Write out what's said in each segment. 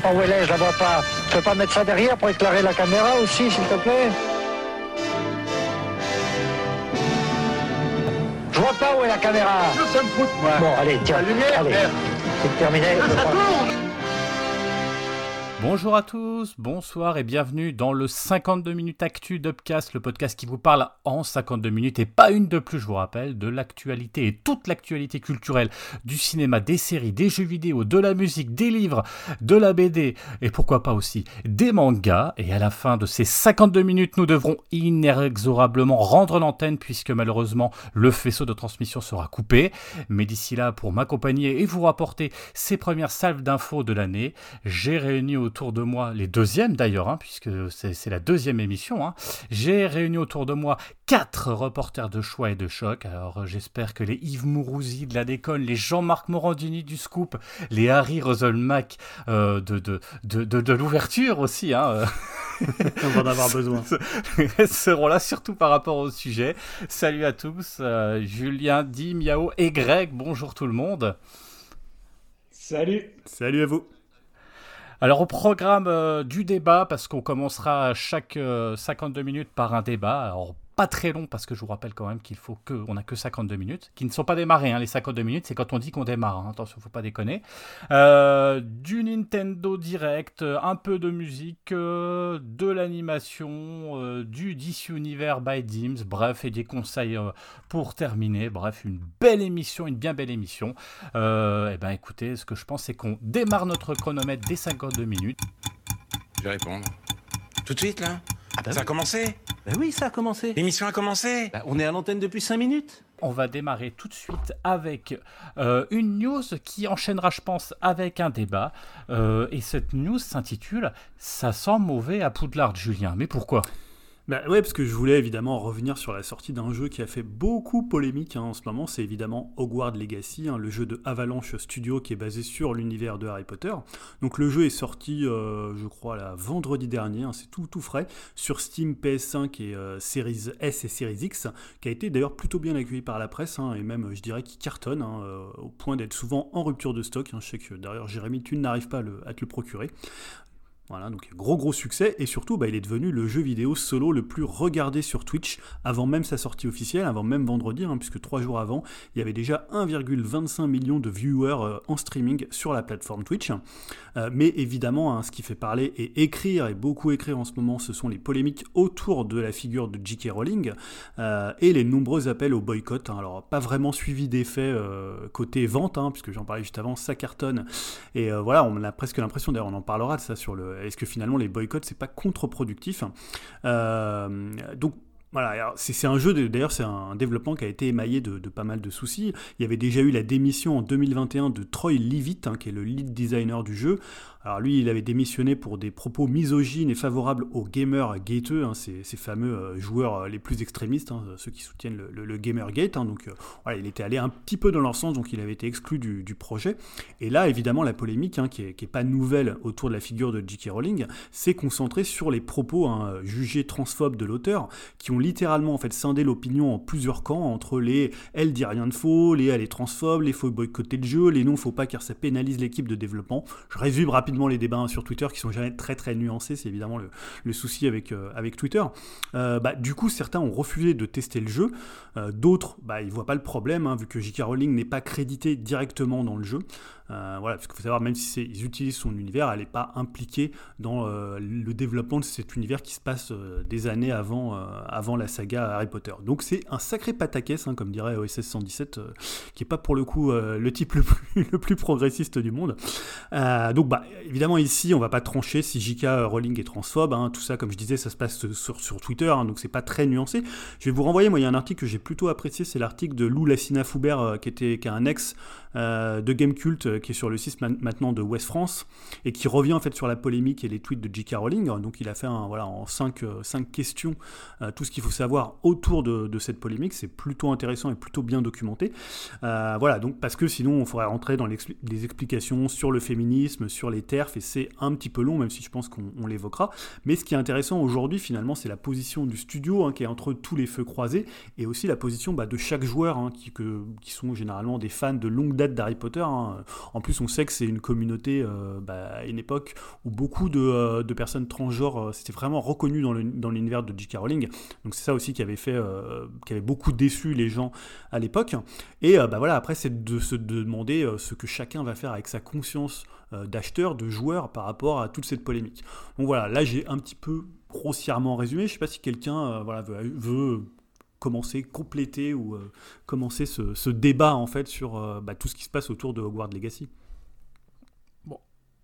pas où elle est, je la vois pas. Tu peux pas mettre ça derrière pour éclairer la caméra aussi, s'il te plaît Je vois pas où est la caméra. Ça me fout, moi. Bon, allez, tiens. La lumière, allez. C'est terminé. Ça tourne Bonjour à tous, bonsoir et bienvenue dans le 52 minutes actu d'Upcast, le podcast qui vous parle en 52 minutes et pas une de plus, je vous rappelle, de l'actualité et toute l'actualité culturelle du cinéma, des séries, des jeux vidéo, de la musique, des livres, de la BD et pourquoi pas aussi des mangas. Et à la fin de ces 52 minutes, nous devrons inexorablement rendre l'antenne puisque malheureusement le faisceau de transmission sera coupé. Mais d'ici là, pour m'accompagner et vous rapporter ces premières salves d'infos de l'année, j'ai réuni autour de moi, les deuxièmes d'ailleurs, hein, puisque c'est la deuxième émission, hein, j'ai réuni autour de moi quatre reporters de choix et de choc. Alors euh, j'espère que les Yves Mourouzi de la déconne, les Jean-Marc Morandini du Scoop, les Harry Roselmack euh, de, de, de, de, de l'ouverture aussi, hein, euh, On va en avoir besoin. seront là surtout par rapport au sujet. Salut à tous, euh, Julien, Di, Miao et Greg, bonjour tout le monde. Salut Salut à vous. Alors au programme euh, du débat, parce qu'on commencera chaque euh, 52 minutes par un débat, pas très long parce que je vous rappelle quand même qu'il faut que on a que 52 minutes, qui ne sont pas démarrées, hein, les 52 minutes, c'est quand on dit qu'on démarre, hein, attention, faut pas déconner. Euh, du Nintendo Direct, un peu de musique, euh, de l'animation, euh, du DC Universe by Dims, bref, et des conseils pour terminer, bref, une belle émission, une bien belle émission. Et ben écoutez, ce que je pense c'est qu'on démarre notre chronomètre dès 52 minutes. Je vais répondre. Tout de suite, là? Ah bah Ça a oui. commencé Bah oui, ça a commencé. L'émission a commencé Bah, on est à l'antenne depuis 5 minutes. On va démarrer tout de suite avec euh, une news qui enchaînera, je pense, avec un débat. Euh, et cette news s'intitule Ça sent mauvais à Poudlard, Julien. Mais pourquoi? Bah ouais, parce que je voulais évidemment revenir sur la sortie d'un jeu qui a fait beaucoup polémique hein, en ce moment, c'est évidemment Hogwarts Legacy, hein, le jeu de Avalanche Studio qui est basé sur l'univers de Harry Potter. Donc le jeu est sorti, euh, je crois, vendredi dernier, hein, c'est tout, frais, sur Steam, PS5 et euh, Series S et Series X, qui a été d'ailleurs plutôt bien accueilli par la presse, et même, je dirais, qui cartonne, euh, au point d'être souvent en rupture de stock. Je sais que d'ailleurs, Jérémy, tu n'arrives pas à te le procurer. Voilà, donc gros gros succès et surtout bah, il est devenu le jeu vidéo solo le plus regardé sur Twitch avant même sa sortie officielle, avant même vendredi, hein, puisque trois jours avant, il y avait déjà 1,25 million de viewers euh, en streaming sur la plateforme Twitch. Euh, mais évidemment, hein, ce qui fait parler et écrire, et beaucoup écrire en ce moment, ce sont les polémiques autour de la figure de J.K. Rowling euh, et les nombreux appels au boycott. hein. Alors pas vraiment suivi d'effet côté vente, puisque j'en parlais juste avant, ça cartonne et voilà, on a presque l'impression, d'ailleurs on en parlera de ça sur le... Est-ce que finalement les boycotts c'est pas contre-productif Euh, Donc voilà, c'est un jeu, d'ailleurs c'est un développement qui a été émaillé de, de pas mal de soucis. Il y avait déjà eu la démission en 2021 de Troy Leavitt, hein, qui est le lead designer du jeu. Alors lui, il avait démissionné pour des propos misogynes et favorables aux gamers gateux, hein, ces, fameux euh, joueurs euh, les plus extrémistes, hein, ceux qui soutiennent le, le- le Gamergate. hein. donc euh, voilà, il était allé un petit peu dans leur sens, donc il avait été exclu du, du projet. Et là, évidemment, la polémique, hein, qui, est, qui est pas nouvelle autour de la figure de J.K. Rowling, s'est concentrée sur les propos jugés transphobes de l'auteur, qui ont littéralement en fait scindé l'opinion en plusieurs camps entre les elle dit rien de faux, les elle est transphobe, les faut boycotter le jeu, les non faut pas car ça pénalise l'équipe de développement. Je résume rapidement les débats hein, sur Twitter qui sont jamais très très nuancés, c'est évidemment le, souci avec, euh, avec Twitter. Euh, bah, du coup, certains ont refusé de tester le jeu, euh, d'autres, bah, ils voient pas le problème, hein, vu que J.K. Rowling n'est pas crédité directement dans le jeu. Euh, voilà, parce qu'il faut savoir, même si ils utilisent son univers, elle n'est pas impliquée dans euh, le développement de cet univers qui se passe euh, des années avant, la saga Harry Potter. Donc c'est un sacré pataquès, hein, comme dirait OSS 117, euh, qui est pas pour le coup le type le plus, progressiste du monde. Donc bah, évidemment ici, on va pas trancher si J.K. Rowling est transphobe. hein. tout ça, comme je disais, ça se passe sur, Twitter, hein, donc c'est pas très nuancé. Je vais vous renvoyer, moi, il y a un article que j'ai plutôt apprécié, c'est l'article de Lou Lassina Foubert, euh, qui, était, qui est un ex de Gamecult, euh, qui est sur le site maintenant de West France, et qui revient en fait sur la polémique et les tweets de J.K. Rowling. Donc il a fait un, voilà, en cinq, euh, cinq questions euh, tout ce qu'il faut savoir autour de, cette polémique. C'est plutôt intéressant et plutôt bien documenté. Euh, voilà, donc parce que sinon on faudrait rentrer dans les explications sur le féminisme, sur les TERF et c'est un petit peu long, même si je pense qu'on l'évoquera. Mais ce qui est intéressant aujourd'hui, finalement, c'est la position du studio hein, qui est entre tous les feux croisés et aussi la position bah, de chaque joueur hein, qui, qui, sont généralement des fans de longue date d'Harry Potter. Hein. En plus, on sait que c'est une communauté, euh, bah, une époque où beaucoup de, euh, personnes transgenres c'était vraiment reconnu dans l'univers de J.K. Rowling. Donc c'est ça aussi qui avait fait, beaucoup déçu les gens à l'époque. Et bah voilà, après, c'est de se demander ce que chacun va faire avec sa conscience euh, d'acheteurs, de joueurs par rapport à toute cette polémique. Donc voilà, là j'ai un petit peu grossièrement résumé. Je ne sais pas si quelqu'un euh, voilà, veut, commencer, compléter ou euh, commencer ce, débat en fait sur bah, tout ce qui se passe autour de Hogwarts Legacy.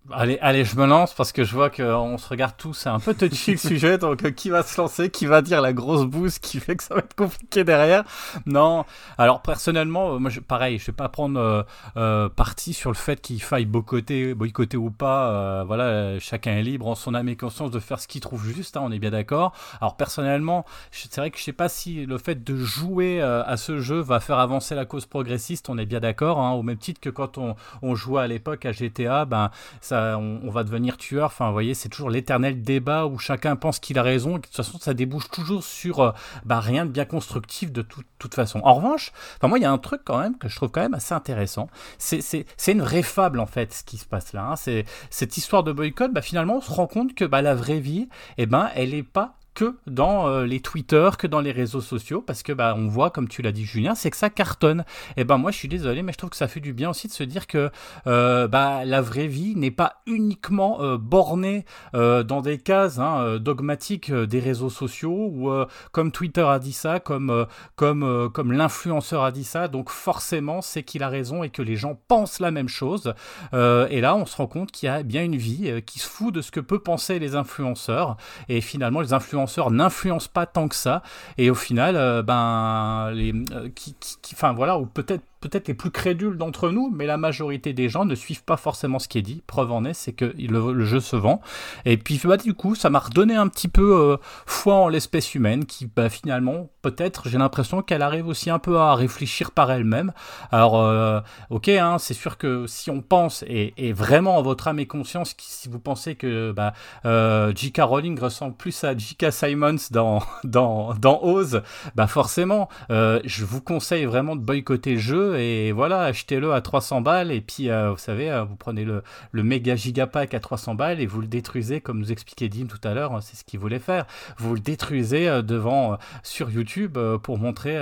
Allez, allez, je me lance parce que je vois qu'on se regarde tous, c'est un peu touchy le sujet, donc euh, qui va se lancer, qui va dire la grosse bouse qui fait que ça va être compliqué derrière? Non, alors personnellement, euh, moi je, pareil, je vais pas prendre euh, parti sur le fait qu'il faille boycotter, boycotter ou pas, voilà, chacun est libre en son âme et conscience de faire ce qu'il trouve juste, hein, on est bien d'accord. Alors personnellement, c'est vrai que je sais pas si le fait de jouer à ce jeu va faire avancer la cause progressiste, on est bien d'accord, hein, au même titre que quand on, on jouait à l'époque à GTA, ben ça on, va devenir tueur. Enfin, vous voyez, c'est toujours l'éternel débat où chacun pense qu'il a raison. Et de toute façon, ça débouche toujours sur euh, bah, rien de bien constructif de toute façon. En revanche, enfin, moi, il y a un truc quand même que je trouve quand même assez intéressant. C'est une vraie fable, en fait, ce qui se passe là. Hein. C'est cette histoire de boycott. Bah, finalement, on se rend compte que bah, la vraie vie, eh ben, elle n'est pas que dans euh, les Twitter, que dans les réseaux sociaux, parce que bah, on voit, comme tu l'as dit Julien, c'est que ça cartonne. Et ben moi je suis désolé, mais je trouve que ça fait du bien aussi de se dire que euh, bah, la vraie vie n'est pas uniquement euh, bornée dans des cases hein, dogmatiques des réseaux sociaux, ou comme Twitter a dit ça, comme, comme, comme l'influenceur a dit ça, donc forcément c'est qu'il a raison et que les gens pensent la même chose. et là on se rend compte qu'il y a bien une vie qui se fout de ce que peuvent penser les influenceurs, et finalement les influenceurs n'influence pas tant que ça. Et au final, euh, ben, les, euh, qui, enfin voilà, ou peut-être peut-être les plus crédules d'entre nous, mais la majorité des gens ne suivent pas forcément ce qui est dit. Preuve en est, c'est que le, jeu se vend. Et puis bah, du coup, ça m'a redonné un petit peu euh, foi en l'espèce humaine, qui bah, finalement, peut-être, j'ai l'impression qu'elle arrive aussi un peu à réfléchir par elle-même. Alors, euh, ok, hein, c'est sûr que si on pense, et, vraiment à votre âme et conscience, si vous pensez que bah, euh, J.K. Rowling ressemble plus à J.K. Simons dans, dans, dans Oz, bah forcément, je vous conseille vraiment de boycotter le jeu et voilà, achetez-le à 300 balles et puis euh, vous savez, euh, vous prenez le, le méga gigapack à 300 balles et vous le détruisez comme nous expliquait Dim tout à l'heure, hein, c'est ce qu'il voulait faire. Vous le détruisez euh, devant sur YouTube pour montrer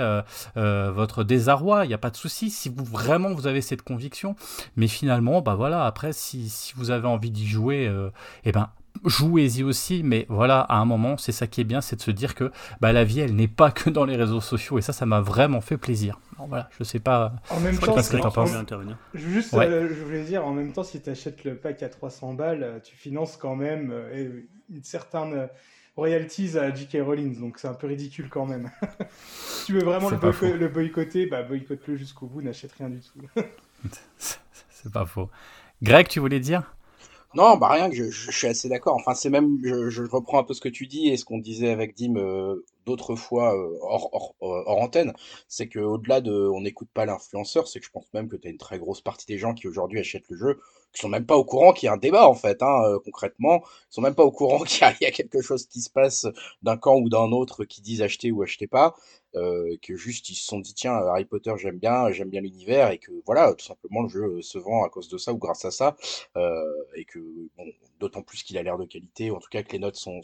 votre désarroi, il n'y a pas de souci si vous vraiment vous avez cette conviction. Mais finalement, bah voilà, après si, vous avez envie d'y jouer, et eh ben jouez-y aussi, mais voilà, à un moment, c'est ça qui est bien, c'est de se dire que bah, la vie, elle n'est pas que dans les réseaux sociaux, et ça, ça m'a vraiment fait plaisir. voilà, je sais pas. En même temps, ce que Juste, euh, je voulais dire, en même temps, si tu achètes le pack à 300 balles, euh, tu finances quand même euh, une certaine royalties à J.K. Rowling, donc c'est un peu ridicule quand même. si tu veux vraiment le, le, boycotter, bah boycotte-le jusqu'au bout, n'achète rien du tout. c'est pas faux. Greg, tu voulais dire? Non, bah rien, je, je, suis assez d'accord. Enfin, c'est même, je, reprends un peu ce que tu dis et ce qu'on disait avec Dim euh, d'autres fois euh, euh, hors, antenne, c'est que au-delà de, on n'écoute pas l'influenceur, c'est que je pense même que tu une très grosse partie des gens qui aujourd'hui achètent le jeu, qui sont même pas au courant qu'il y a un débat en fait, hein, euh, concrètement, ils sont même pas au courant qu'il y, a quelque chose qui se passe d'un camp ou d'un autre qui disent acheter ou acheter pas. Euh, que juste ils se sont dit tiens Harry Potter j'aime bien j'aime bien l'univers et que voilà tout simplement le jeu se vend à cause de ça ou grâce à ça euh, et que bon d'autant plus qu'il a l'air de qualité en tout cas que les notes sont,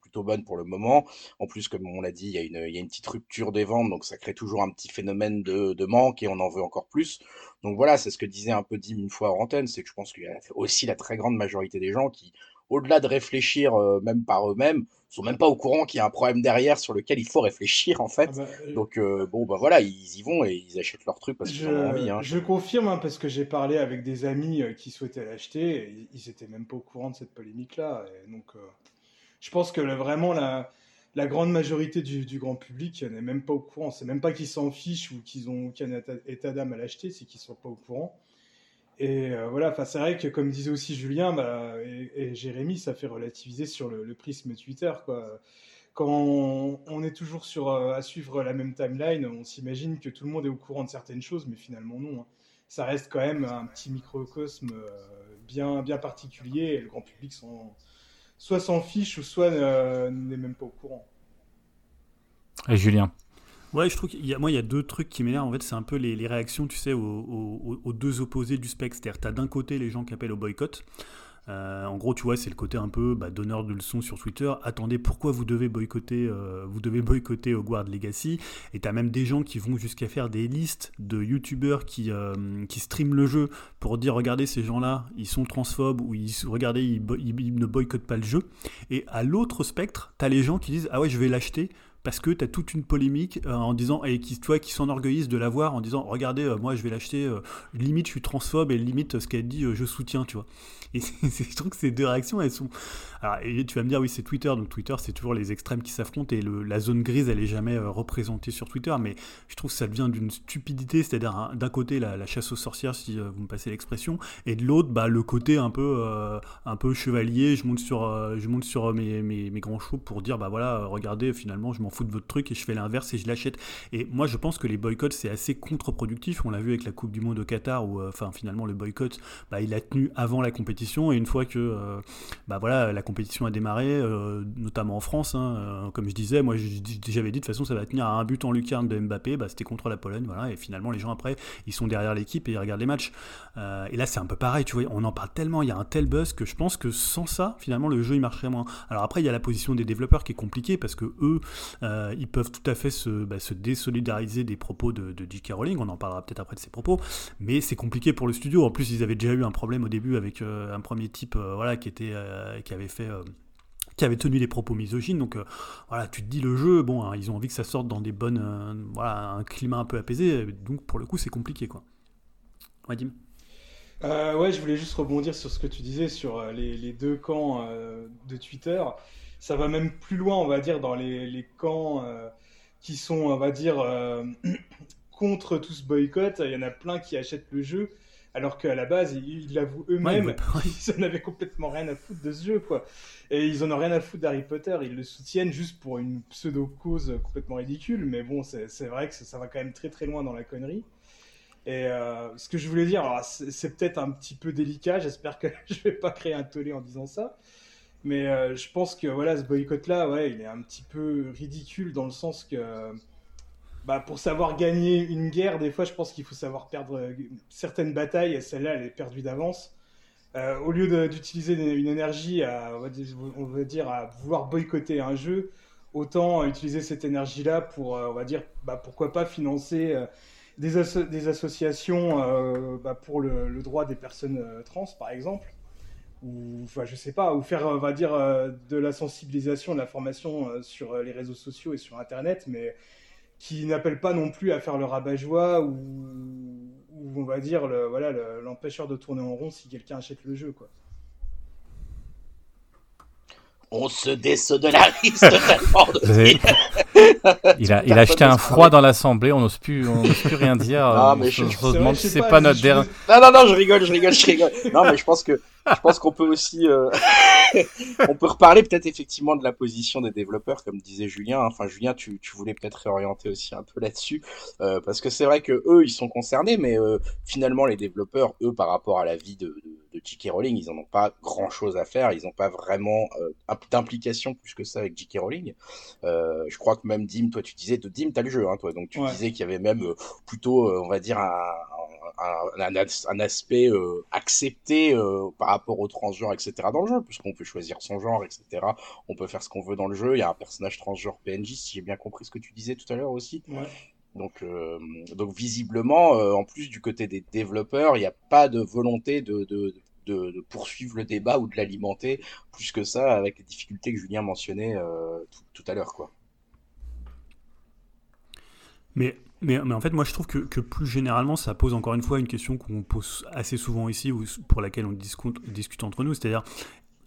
plutôt bonnes pour le moment en plus comme on l'a dit il y, a une, petite rupture des ventes donc ça crée toujours un petit phénomène de manque et on en veut encore plus donc voilà c'est ce que disait un peu Dim une fois en antenne c'est que je pense qu'il y a aussi la très grande majorité des gens qui au-delà de réfléchir euh, même par eux-mêmes, sont même pas au courant qu'il y a un problème derrière sur lequel il faut réfléchir en fait. Ah bah, euh, Donc euh, bon bah voilà, ils y vont et ils achètent leur truc parce qu'ils ont envie. Hein. Je confirme hein, parce que j'ai parlé avec des amis qui souhaitaient l'acheter, et ils étaient même pas au courant de cette polémique là. donc je pense que vraiment la, la grande majorité du, grand public n'est même pas au courant. C'est même pas qu'ils s'en fichent ou qu'ils ont aucun état d'âme à l'acheter, c'est qu'ils sont pas au courant. Et euh, voilà, c'est vrai que comme disait aussi Julien bah, et, Jérémy, ça fait relativiser sur le, prisme Twitter. Quoi. Quand on, est toujours sur, euh, à suivre la même timeline, on s'imagine que tout le monde est au courant de certaines choses, mais finalement non. Hein. Ça reste quand même un petit microcosme euh, bien, bien particulier et le grand public s'en- soit s'en fiche ou soit euh, n'est même pas au courant. Et Julien Ouais, je trouve qu'il y a, moi, il y a deux trucs qui m'énervent. En fait, c'est un peu les, les réactions, tu sais, aux, aux- aux deux opposés du spectre. C'est-à-dire, t'as d'un côté les gens qui appellent au boycott. Euh, en gros, tu vois, c'est le côté un peu bah, donneur de leçons sur Twitter. Attendez, pourquoi vous devez boycotter, euh, vous devez boycotter Hogwarts Legacy? Et t'as même des gens qui vont jusqu'à faire des listes de youtubeurs qui, euh, qui streament le jeu pour dire regardez ces gens-là, ils sont transphobes ou ils, regardez, ils, ils ne boycottent pas le jeu. Et à l'autre spectre, t'as les gens qui disent ah ouais, je vais l'acheter parce que tu as toute une polémique euh, en disant et qui toi qui s'enorgueillissent de l'avoir en disant regardez euh, moi je vais l'acheter euh, limite je suis transphobe et limite ce qu'elle dit je soutiens tu vois. Et je trouve que ces deux réactions elles sont alors et tu vas me dire oui c'est Twitter donc Twitter c'est toujours les extrêmes qui s'affrontent et la zone grise elle est jamais représentée sur Twitter mais je trouve que ça devient d'une stupidité c'est-à-dire hein, d'un côté la, chasse aux sorcières si vous me passez l'expression et de l'autre bah, le côté un peu un peu chevalier je monte sur je monte sur mes, mes, grands chevaux pour dire bah voilà regardez finalement je m'en de votre truc et je fais l'inverse et je l'achète. Et moi je pense que les boycotts c'est assez contre-productif. On l'a vu avec la coupe du monde au Qatar où euh, enfin finalement le boycott bah, il a tenu avant la compétition. Et une fois que euh, bah voilà la compétition a démarré euh, notamment en France hein, comme je disais moi j'avais dit de toute façon ça va tenir à un but en lucarne de Mbappé. Bah, c'était contre la Pologne voilà. Et finalement les gens après ils sont derrière l'équipe et ils regardent les matchs. Et là, c'est un peu pareil, tu vois, on en parle tellement, il y a un tel buzz que je pense que sans ça, finalement, le jeu il marcherait moins. Alors après, il y a la position des développeurs qui est compliquée parce que eux, euh, ils peuvent tout à fait se, bah, se désolidariser des propos de, de J.K. Rowling. On en parlera peut-être après de ses propos, mais c'est compliqué pour le studio. En plus, ils avaient déjà eu un problème au début avec euh, un premier type, euh, voilà, qui était, qui avait fait. qui avait tenu des propos misogynes. Donc voilà, tu te dis le jeu, bon, hein, ils ont envie que ça sorte dans des bonnes, voilà, un climat un peu apaisé. Donc pour le coup, c'est compliqué, quoi. Ouais, Dim. Euh, ouais, je voulais juste rebondir sur ce que tu disais sur euh, les, les deux camps euh, de Twitter. Ça va même plus loin, on va dire, dans les, les camps euh, qui sont, on va dire, contre tout ce boycott. Il y en a plein qui achètent le jeu, alors qu'à la base, ils l'avouent eux-mêmes, Ouais, ouais. ils en avaient complètement rien à foutre de ce jeu, quoi. Et ils en ont rien à foutre d'Harry Potter. Ils le soutiennent juste pour une pseudo-cause complètement ridicule. Mais bon, c'est c'est vrai que ça, ça va quand même très très loin dans la connerie. Et euh, ce que je voulais dire, c'est peut-être un petit peu délicat, j'espère que je vais pas créer un tollé en disant ça, mais euh, je pense que voilà, ce boycott-là, ouais, il est un petit peu ridicule dans le sens que, bah, pour savoir gagner une guerre, des fois, je pense qu'il faut savoir perdre euh, certaines batailles, et celle-là, elle est perdue d'avance. Au lieu d'utiliser une, énergie à, on va dire, à vouloir boycotter un jeu, autant utiliser cette énergie-là pour, on va dire, bah, pourquoi pas financer des, asso- des associations euh, bah, pour le, droit des personnes euh, trans, par exemple, ou je sais pas, ou faire, va dire, euh, de la sensibilisation, de la formation sur les réseaux sociaux et sur Internet, mais qui n'appelle pas non plus à faire le rabat-joie ou, on va dire voilà le- l'empêcheur de tourner en rond si quelqu'un achète le jeu quoi. On se désolidarise totalement de Il a, il a acheté un froid dans l'assemblée, on n'ose plus, on n'ose plus rien dire. Ah, on mais se, je- je se c'est vrai, demande je si c'est pas, pas je- notre je- dernier. Non, non, non, je rigole, je rigole, je rigole. Non, mais je pense que je pense qu'on peut aussi, euh, on peut reparler peut-être effectivement de la position des développeurs, comme disait Julien. Enfin, Julien, tu, tu voulais peut-être réorienter aussi un peu là-dessus, euh, parce que c'est vrai que eux, ils sont concernés, mais euh, finalement, les développeurs, eux, par rapport à la vie de, de, de J.K. Rowling, ils en ont pas grand-chose à faire. Ils n'ont pas vraiment euh, imp- d'implication plus que ça avec J.K. Rowling. Euh, je crois que même Dim, toi, tu disais, de Dim, t'as le jeu, hein, toi, donc tu Ouais. disais qu'il y avait même euh, plutôt, euh, on va dire, un, un, un, as- un aspect euh, accepté euh, par rapport aux transgenres, etc. dans le jeu, puisqu'on peut choisir son genre, etc. On peut faire ce qu'on veut dans le jeu. Il y a un personnage transgenre PNJ, si j'ai bien compris ce que tu disais tout à l'heure aussi. Ouais. Donc, euh, donc visiblement, euh, en plus du côté des développeurs, il n'y a pas de volonté de, de, de, de poursuivre le débat ou de l'alimenter plus que ça, avec les difficultés que Julien mentionnait euh, tout, tout à l'heure, quoi. Mais, mais, en fait, moi, je trouve que, plus généralement, ça pose encore une fois une question qu'on pose assez souvent ici, ou pour laquelle on discute, entre nous, c'est-à-dire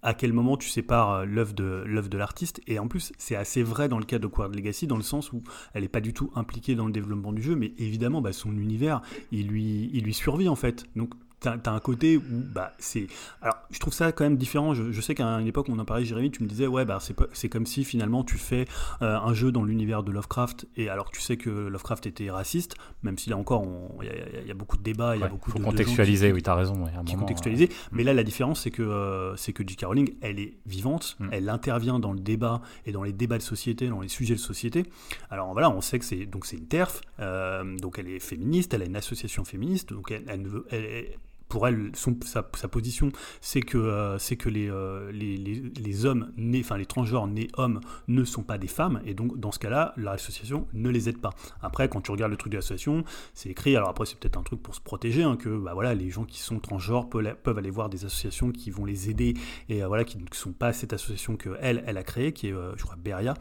à quel moment tu sépares euh, l'œuvre de l'œuvre de l'artiste? Et en plus c'est assez vrai dans le cas de Quad Legacy dans le sens où elle n'est pas du tout impliquée dans le développement du jeu mais évidemment bah, son univers il lui il lui survit en fait. Donc t'as as un côté où bah c'est alors je trouve ça quand même différent je, je sais qu'à une époque on en parlait Jérémy tu me disais ouais bah c'est comme si finalement tu fais euh, un jeu dans l'univers de Lovecraft et alors tu sais que Lovecraft était raciste même si là encore il y, y, a beaucoup de débats il y a beaucoup faut de contextualiser, de gens oui, t'as raison. ouais, à un qui, qui moment, contextualiser euh, mais là la différence c'est que euh, c'est que J.K. Rowling elle est vivante Mm. elle intervient dans le débat et dans les débats de société dans les sujets de société alors voilà on sait que c'est donc c'est une TERF euh, donc elle est féministe elle a une association féministe donc elle, elle ne veut elle- elle- pour elle, son- sa, position, c'est que, euh, c'est que les, euh, les, les, les hommes nés, enfin les transgenres nés hommes ne sont pas des femmes, et donc dans ce cas-là, l'association ne les aide pas. Après, quand tu regardes le truc de l'association, c'est écrit, alors après c'est peut-être un truc pour se protéger, hein, que bah, voilà, les gens qui sont transgenres peuvent, aller voir des associations qui vont les aider, et euh, voilà, qui ne sont pas cette association que elle, a créée, qui est, je crois, Beria.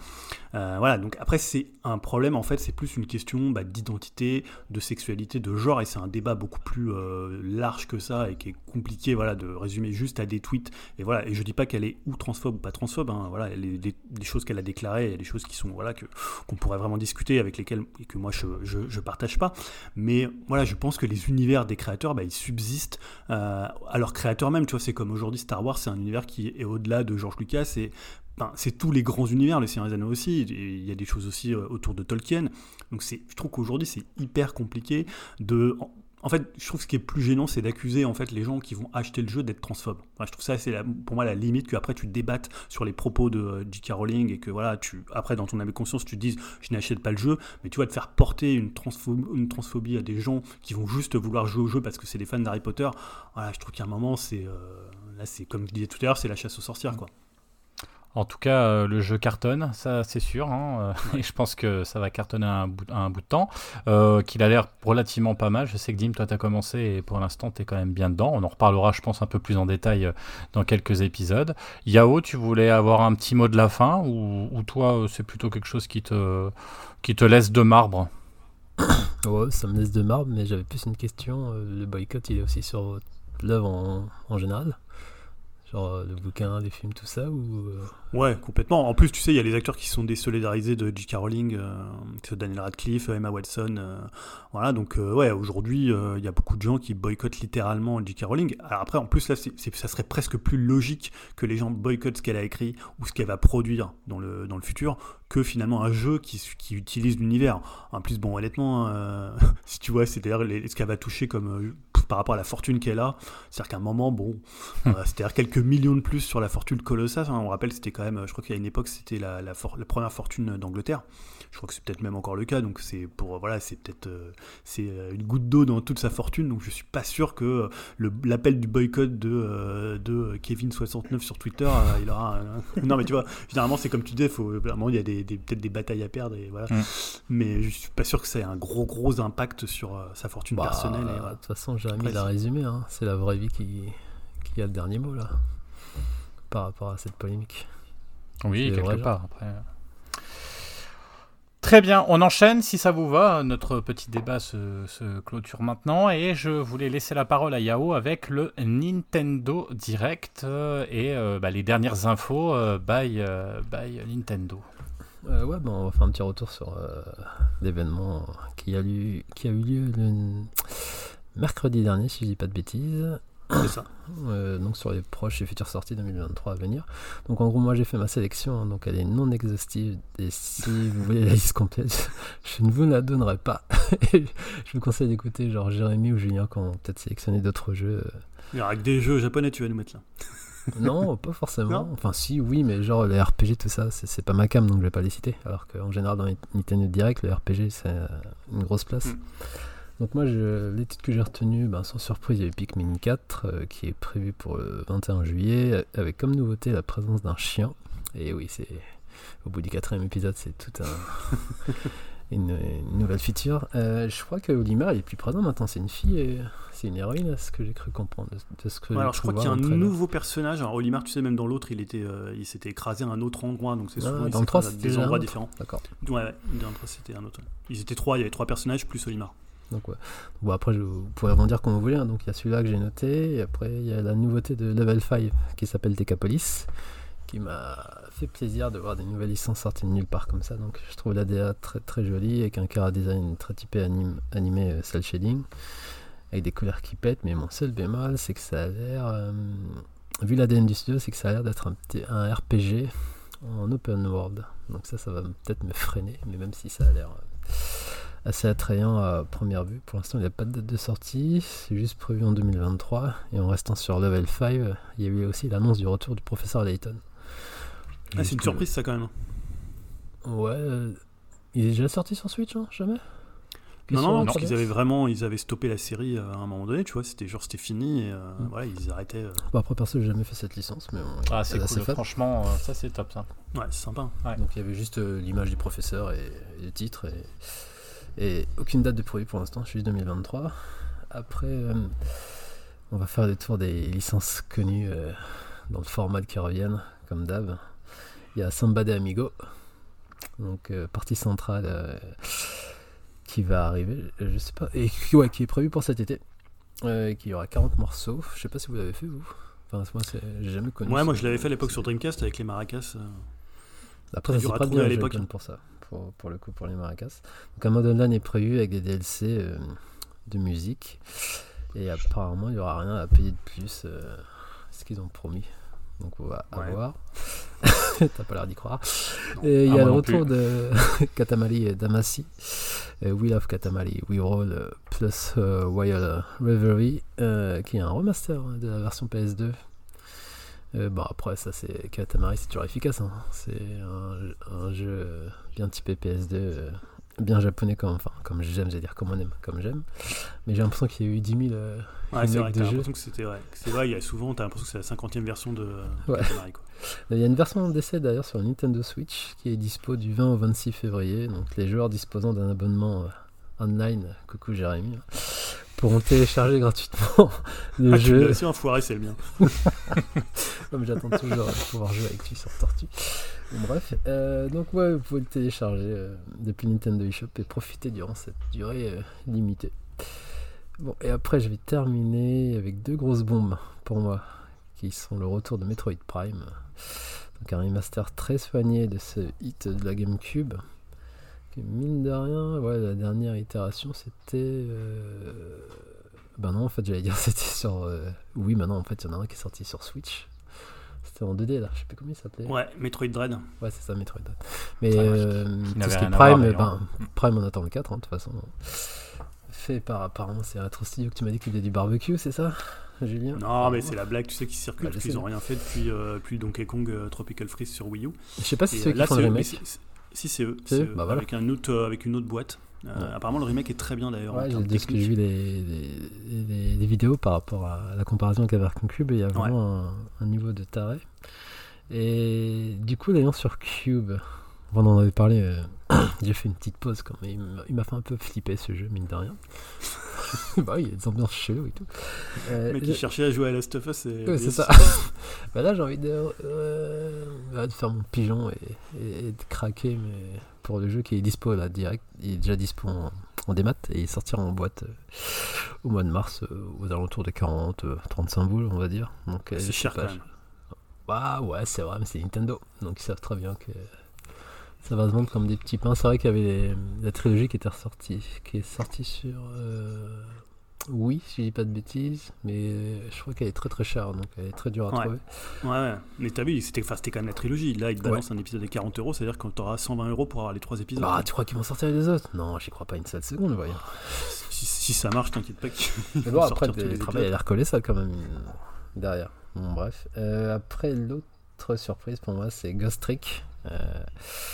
Voilà, donc après c'est un problème, en fait, c'est plus une question bah, d'identité, de sexualité, de genre, et c'est un débat beaucoup plus large que ça et qui est compliqué voilà, de résumer juste à des tweets. Et voilà, et je dis pas qu'elle est ou transphobe ou pas transphobe, hein, voilà, les, les choses qu'elle a déclarées, il y a des choses qui sont voilà que qu'on pourrait vraiment discuter avec lesquelles et que moi je, je, partage pas. Mais voilà, je pense que les univers des créateurs, bah, ils subsistent euh, à leurs créateurs même. Tu vois, c'est comme aujourd'hui Star Wars, c'est un univers qui est au-delà de George Lucas et Enfin, c'est tous les grands univers, le Seigneur des Anneaux aussi. Il y a des choses aussi euh, autour de Tolkien. Donc, je trouve qu'aujourd'hui, c'est hyper compliqué de. En, fait, je trouve ce qui est plus gênant, c'est d'accuser en fait les gens qui vont acheter le jeu d'être transphobes. Enfin, je trouve ça, c'est pour moi la limite que après tu débattes sur les propos de euh, J.K. Rowling et que voilà, tu après dans ton âme et conscience, tu te dises je n'achète pas le jeu, mais tu vas te faire porter une, transphobie, une transphobie à des gens qui vont juste vouloir jouer au jeu parce que c'est des fans d'Harry Potter. Voilà, je trouve qu'à un moment, c'est euh, là, c'est comme je disais tout à l'heure, c'est la chasse aux sorcières, quoi. En tout cas, euh, le jeu cartonne, ça c'est sûr. hein, euh, et je pense que ça va cartonner un bout, de temps. Euh, qu'il a l'air relativement pas mal. Je sais que Dim, toi, tu as commencé et pour l'instant, tu es quand même bien dedans. On en reparlera, je pense, un peu plus en détail dans quelques épisodes. Yao, tu voulais avoir un petit mot de la fin ou, toi, c'est plutôt quelque chose qui te, qui te laisse de marbre? Ouais, ça me laisse de marbre, mais j'avais plus une question. Le boycott, il est aussi sur l'œuvre en général Genre euh, le bouquin, les films, tout ça ou euh, Ouais, complètement. En plus, tu sais, il y a les acteurs qui sont désolidarisés de J.K. Rowling, euh, Daniel Radcliffe, Emma Watson. euh, voilà, donc euh, ouais, aujourd'hui, euh, il y a beaucoup de gens qui boycottent littéralement J.K. Rowling. Alors après, en plus, là, ça serait presque plus logique que les gens boycottent ce qu'elle a écrit ou ce qu'elle va produire dans le, dans le futur que finalement un jeu qui, qui utilise l'univers. En plus, bon, honnêtement, euh, si tu vois, c'est d'ailleurs ce qu'elle va toucher comme. Euh, par rapport à la fortune qu'elle a, c'est-à-dire qu'à un moment, bon, euh, c'est-à-dire quelques millions de plus sur la fortune colossale. on rappelle, c'était quand même, je crois qu'il y a une époque, c'était la, la, for- la première fortune d'Angleterre. Je crois que c'est peut-être même encore le cas. Donc c'est pour, voilà, c'est peut-être, euh, c'est euh, une goutte d'eau dans toute sa fortune. Donc je suis pas sûr que euh, l'appel du boycott de, euh, de Kevin69 sur Twitter, euh, il aura. un- non mais tu vois, généralement c'est comme tu dis, faut, vraiment il y a des, des- peut-être des batailles à perdre et voilà. Mm. Mais je suis pas sûr que ça ait un gros gros impact sur euh, sa fortune bah, personnelle. De toute façon, Jérémy Après, résumé. hein. C'est la vraie vie qui, qui a le dernier mot là, par rapport à cette polémique. Oui, quelque vrai, part. Après. Très bien, on enchaîne si ça vous va. Notre petit débat se, se clôture maintenant et je voulais laisser la parole à Yao avec le Nintendo Direct euh, et euh, bah, les dernières infos euh, by, euh, by Nintendo. Ouais, bon, on va faire un petit retour sur l'événement qui a, eu, qui a eu lieu le mercredi dernier, si je dis pas de bêtises. C'est ça. Euh, donc sur les proches et futures sorties 2023 à venir. Donc en gros, moi j'ai fait ma sélection, hein, donc elle est non exhaustive. Et si vous voulez la liste complète, je ne vous la donnerai pas. Je vous conseille d'écouter genre Jérémy ou Julien qui ont peut-être sélectionné d'autres jeux. Il y aura que des jeux japonais, tu vas nous mettre là. Non, pas forcément. Non enfin, si, oui, mais genre les RPG, tout ça, c'est pas ma cam, donc je vais pas les citer. Alors qu'en général, dans Nintendo Direct, le RPG, c'est euh, une grosse place. Mm. Donc, moi, je, les titres que j'ai retenus, ben, sans surprise, il y a eu Pikmin 4, euh, qui est prévu pour le 21 juillet, euh, avec comme nouveauté la présence d'un chien. Et oui, c'est au bout du quatrième épisode, c'est tout un. Une, une nouvelle feature. Euh, je crois que Olimar il est plus présent maintenant. C'est une fille et c'est une héroïne, à ce que j'ai cru comprendre. De, de ce que Ouais, j'ai alors je crois qu'il y a un nouveau personnage. Alors Olimar, tu sais, même dans l'autre, il était, euh, il s'était écrasé à un autre endroit, donc c'est Ah, souvent il dans à c'était des un endroits différents. D'accord. Ouais, ouais, dans le trois, c'était un autre. Ils étaient trois, il y avait trois personnages plus Olimar. Donc. Bon après je, vous pourrez rebondir comme vous voulez. hein. Donc il y a celui-là que j'ai noté. Et après il y a la nouveauté de Level 5 qui s'appelle Decapolis. Qui m'a fait plaisir de voir des nouvelles licences sorties de nulle part comme ça. Donc je trouve la DA très très jolie avec un cara design très typé anime, animé euh, cel shading. avec des couleurs qui pètent, mais mon seul bémol, c'est que ça a l'air, euh, vu l'ADN du studio, c'est que ça a l'air d'être un, petit, un RPG en open world. Donc ça, ça va peut-être me freiner, mais même si ça a l'air euh, assez attrayant à première vue, pour l'instant, il n'y a pas de date de sortie, c'est juste prévu en 2023. Et en restant sur Level 5, il y a eu aussi l'annonce du retour du professeur Layton. Ah, c'est une surprise ça quand même. euh, Ouais, euh, il est déjà sorti sur Switch, hein, jamais? Non, non, parce qu'ils avaient vraiment, ils avaient stoppé la série euh, à un moment donné, tu vois, c'était genre c'était fini et euh, Mm. voilà, ils arrêtaient. euh. Bon, après, perso, j'ai jamais fait cette licence, mais bon, Ah, c'est cool. Franchement, euh, ça, c'est top, ça. Ouais, c'est sympa. Donc il y avait juste euh, l'image du professeur et, et le titre et, et aucune date de prévu pour l'instant, juste 2023. Après, euh, on va faire des tours des licences connues euh, dans le format qui reviennent, comme d'hab. Il y a Samba de Amigo, donc euh, partie centrale qui va arriver, je sais pas, et qui, ouais, qui est prévu pour cet été. Qui aura 40 morceaux. Je sais pas si vous l'avez fait vous. Enfin, moi, j'ai jamais connu. Ouais, moi je l'avais fait à l'époque sur Dreamcast avec les maracas. après, ça pas bien à l'époque pour ça, pour, pour le coup, pour les maracas. Donc un mode online est prévu avec des DLC euh, de musique. Et apparemment, il n'y aura rien à payer de plus. euh, ce qu'ils ont promis. Donc on va Ouais. voir. T'as pas l'air d'y croire. Non. Et il Ah, y a moi le retour de Katamari et Damacy. Euh, We Love Katamari, We Roll plus euh, Wild Reverie, euh, qui est un remaster hein, de la version PS2. Euh, bon après ça c'est Katamari c'est toujours efficace hein. c'est un, un jeu euh, bien typé PS2 euh, bien japonais comme enfin comme j'aime j'allais dire comme on aime comme j'aime mais j'ai l'impression qu'il y a eu 10 000 euh, Ouais, c'est vrai, t'as l'impression que c'était vrai. C'est vrai, il y a souvent, t'as l'impression que c'est la 50 e version de Ouais. Katamari, quoi. Il y a une version d'essai d'ailleurs sur Nintendo Switch qui est dispo du 20 au 26 février. Donc les joueurs disposant d'un abonnement online, coucou Jérémy, pourront télécharger gratuitement le Ah, tu jeu. l'as aussi enfoiré, c'est le mien. Comme j'attends toujours de pouvoir jouer avec lui sur Tortue. Bon, bref, euh, donc ouais, vous pouvez le télécharger euh, depuis Nintendo eShop et profiter durant cette durée euh, limitée. Bon, et après je vais terminer avec deux grosses bombes pour moi, qui sont le retour de Metroid Prime. Donc un remaster très soigné de ce hit de la GameCube. Que mine de rien, ouais, la dernière itération c'était... euh, Ben non, en fait j'allais dire c'était sur... euh, Oui, maintenant en fait il y en a un qui est sorti sur Switch. C'était en 2D là, je sais plus comment il s'appelait. Ouais, Metroid Dread. Ouais, c'est ça, Metroid. Mais Ouais, euh, tout n'avait ce qui est Prime, ben, Prime on attend le 4, hein, de toute façon. Fait par apparemment, c'est Retro Studio que tu m'as dit qu'il faisait du barbecue, c'est ça, Julien? Non, mais c'est la blague, tu sais, qui circule, Bah, parce qu'ils ont mais- rien fait depuis, euh, depuis Donkey Kong euh, Tropical Freeze sur Wii U. Je sais pas si c'est eux euh, qui là, font le mais remake. Si, c'est eux. C'est c'est eux eux, Bah voilà. avec, un autre, avec une autre boîte. Euh, Ouais. Apparemment, le remake est très bien d'ailleurs. Ouais, j'ai- vu des, des, des- des vidéos par rapport à la comparaison avec Avercon Cube, il y a vraiment un, un niveau de taré. Et du coup, l'ayant sur Cube, on en avait parlé, euh, j'ai fait une petite pause quand même. Il m'a- fait un peu flipper ce jeu, mine de rien. bah oui, il y a des ambiances cheloues et tout. Euh, Le mec, je- il cherchait à jouer à Last of Us. Et Ouais, c'est ça. bah là, j'ai envie de, euh, bah, de faire mon pigeon et, et- et de craquer mais pour le jeu qui est dispo là, direct. Il est déjà dispo en, en démat et il sortira en boîte euh, au mois de mars aux alentours de 40, euh, 35 boules, on va dire. Donc, je C'est cher pas, quand même. je- Bah ouais, c'est vrai, mais c'est Nintendo. Donc ils savent très bien que ça va se vendre comme des petits pains. C'est vrai qu'il y avait les- la trilogie qui était ressortie, qui est sortie sur. euh, oui, si je dis pas de bêtises, mais euh, je crois qu'elle est très très chère, donc elle est très dure à Ouais. trouver. Ouais, ouais. Mais t'as vu, c'était quand même la trilogie. Là, ils te balancent un épisode de 40 euros, c'est-à-dire que t'auras 120 euros pour avoir les trois épisodes. Bah, tu crois qu'ils vont sortir les autres? Non, j'y crois pas une seule seconde, voyons. si, si ça marche, t'inquiète pas Mais bon, après, le travail a l'air collé ça quand même euh, derrière. Bon, bref. Euh, après, l'autre surprise pour moi, c'est Ghost Trick. Euh,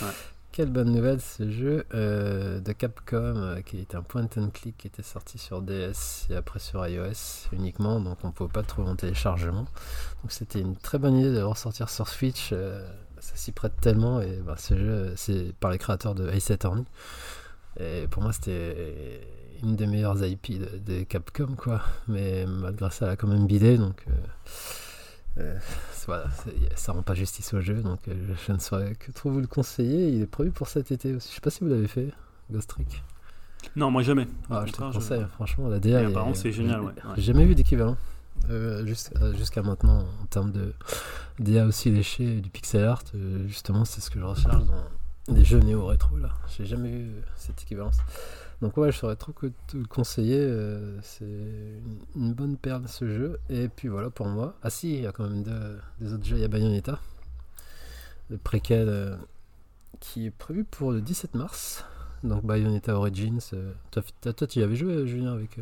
Ouais. Quelle bonne nouvelle ce jeu euh, de Capcom euh, qui est un point and click qui était sorti sur DS et après sur iOS uniquement, donc on ne pouvait pas le trouver en téléchargement. Donc c'était une très bonne idée de le ressortir sur Switch. euh, ça s'y prête tellement et bah, ce jeu c'est par les créateurs de Ace Attorney. Et pour moi c'était une des meilleures IP de, de Capcom quoi. Mais malgré ça elle a quand même bidé donc voilà, c'est- ça rend pas justice au jeu donc euh, je ne saurais que trop vous le conseiller. Il est prévu pour cet été aussi. Je sais pas si vous l'avez fait, Ghost Trick. Non, moi jamais. Ah, je te je- conseille, franchement, la DA. C'est génial, ouais. J'ai jamais vu d'équivalent euh, jusqu'à maintenant en termes de DA aussi léché, du pixel art. euh, justement, c'est ce que je recherche dans, des jeux néo-rétro là. J'ai jamais vu cette équivalence. Donc ouais, je saurais trop que te le conseiller. euh, c'est une, bonne perle ce jeu. Et puis voilà pour moi. Ah si, il y a quand même des autres jeux. Il y a Bayonetta, le préquel euh, qui est prévu pour le 17 mars. Donc Bayonetta Origins. euh, toi, toi, tu y avais joué Julien avec...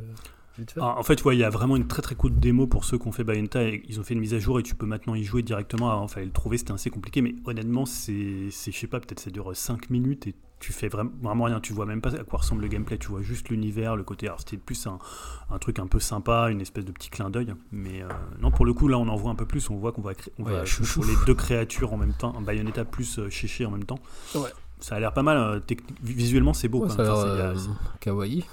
Ah, en fait, ouais, il y a vraiment une très très courte démo pour ceux qui ont fait Bayonetta. Et ils ont fait une mise à jour et tu peux maintenant y jouer directement. Avant, fallait le trouver, c'était assez compliqué. Mais honnêtement, c'est, c'est, je sais pas, peut-être ça dure 5 minutes et tu fais vraiment, vraiment rien. Tu vois même pas à quoi ressemble le gameplay. Tu vois juste l'univers, le côté. Alors, c'était plus un, un truc un peu sympa, une espèce de petit clin d'œil. Mais euh, non, pour le coup, là, on en voit un peu plus. On voit qu'on va, cré- on Ouais, va chou- pour les deux créatures en même temps. Un Bayonetta plus euh, Chéché en même temps. Ouais. Ça a l'air pas mal. euh, techni- visuellement, c'est beau. Ouais, quoi. ça a Enfin, euh, kawaii.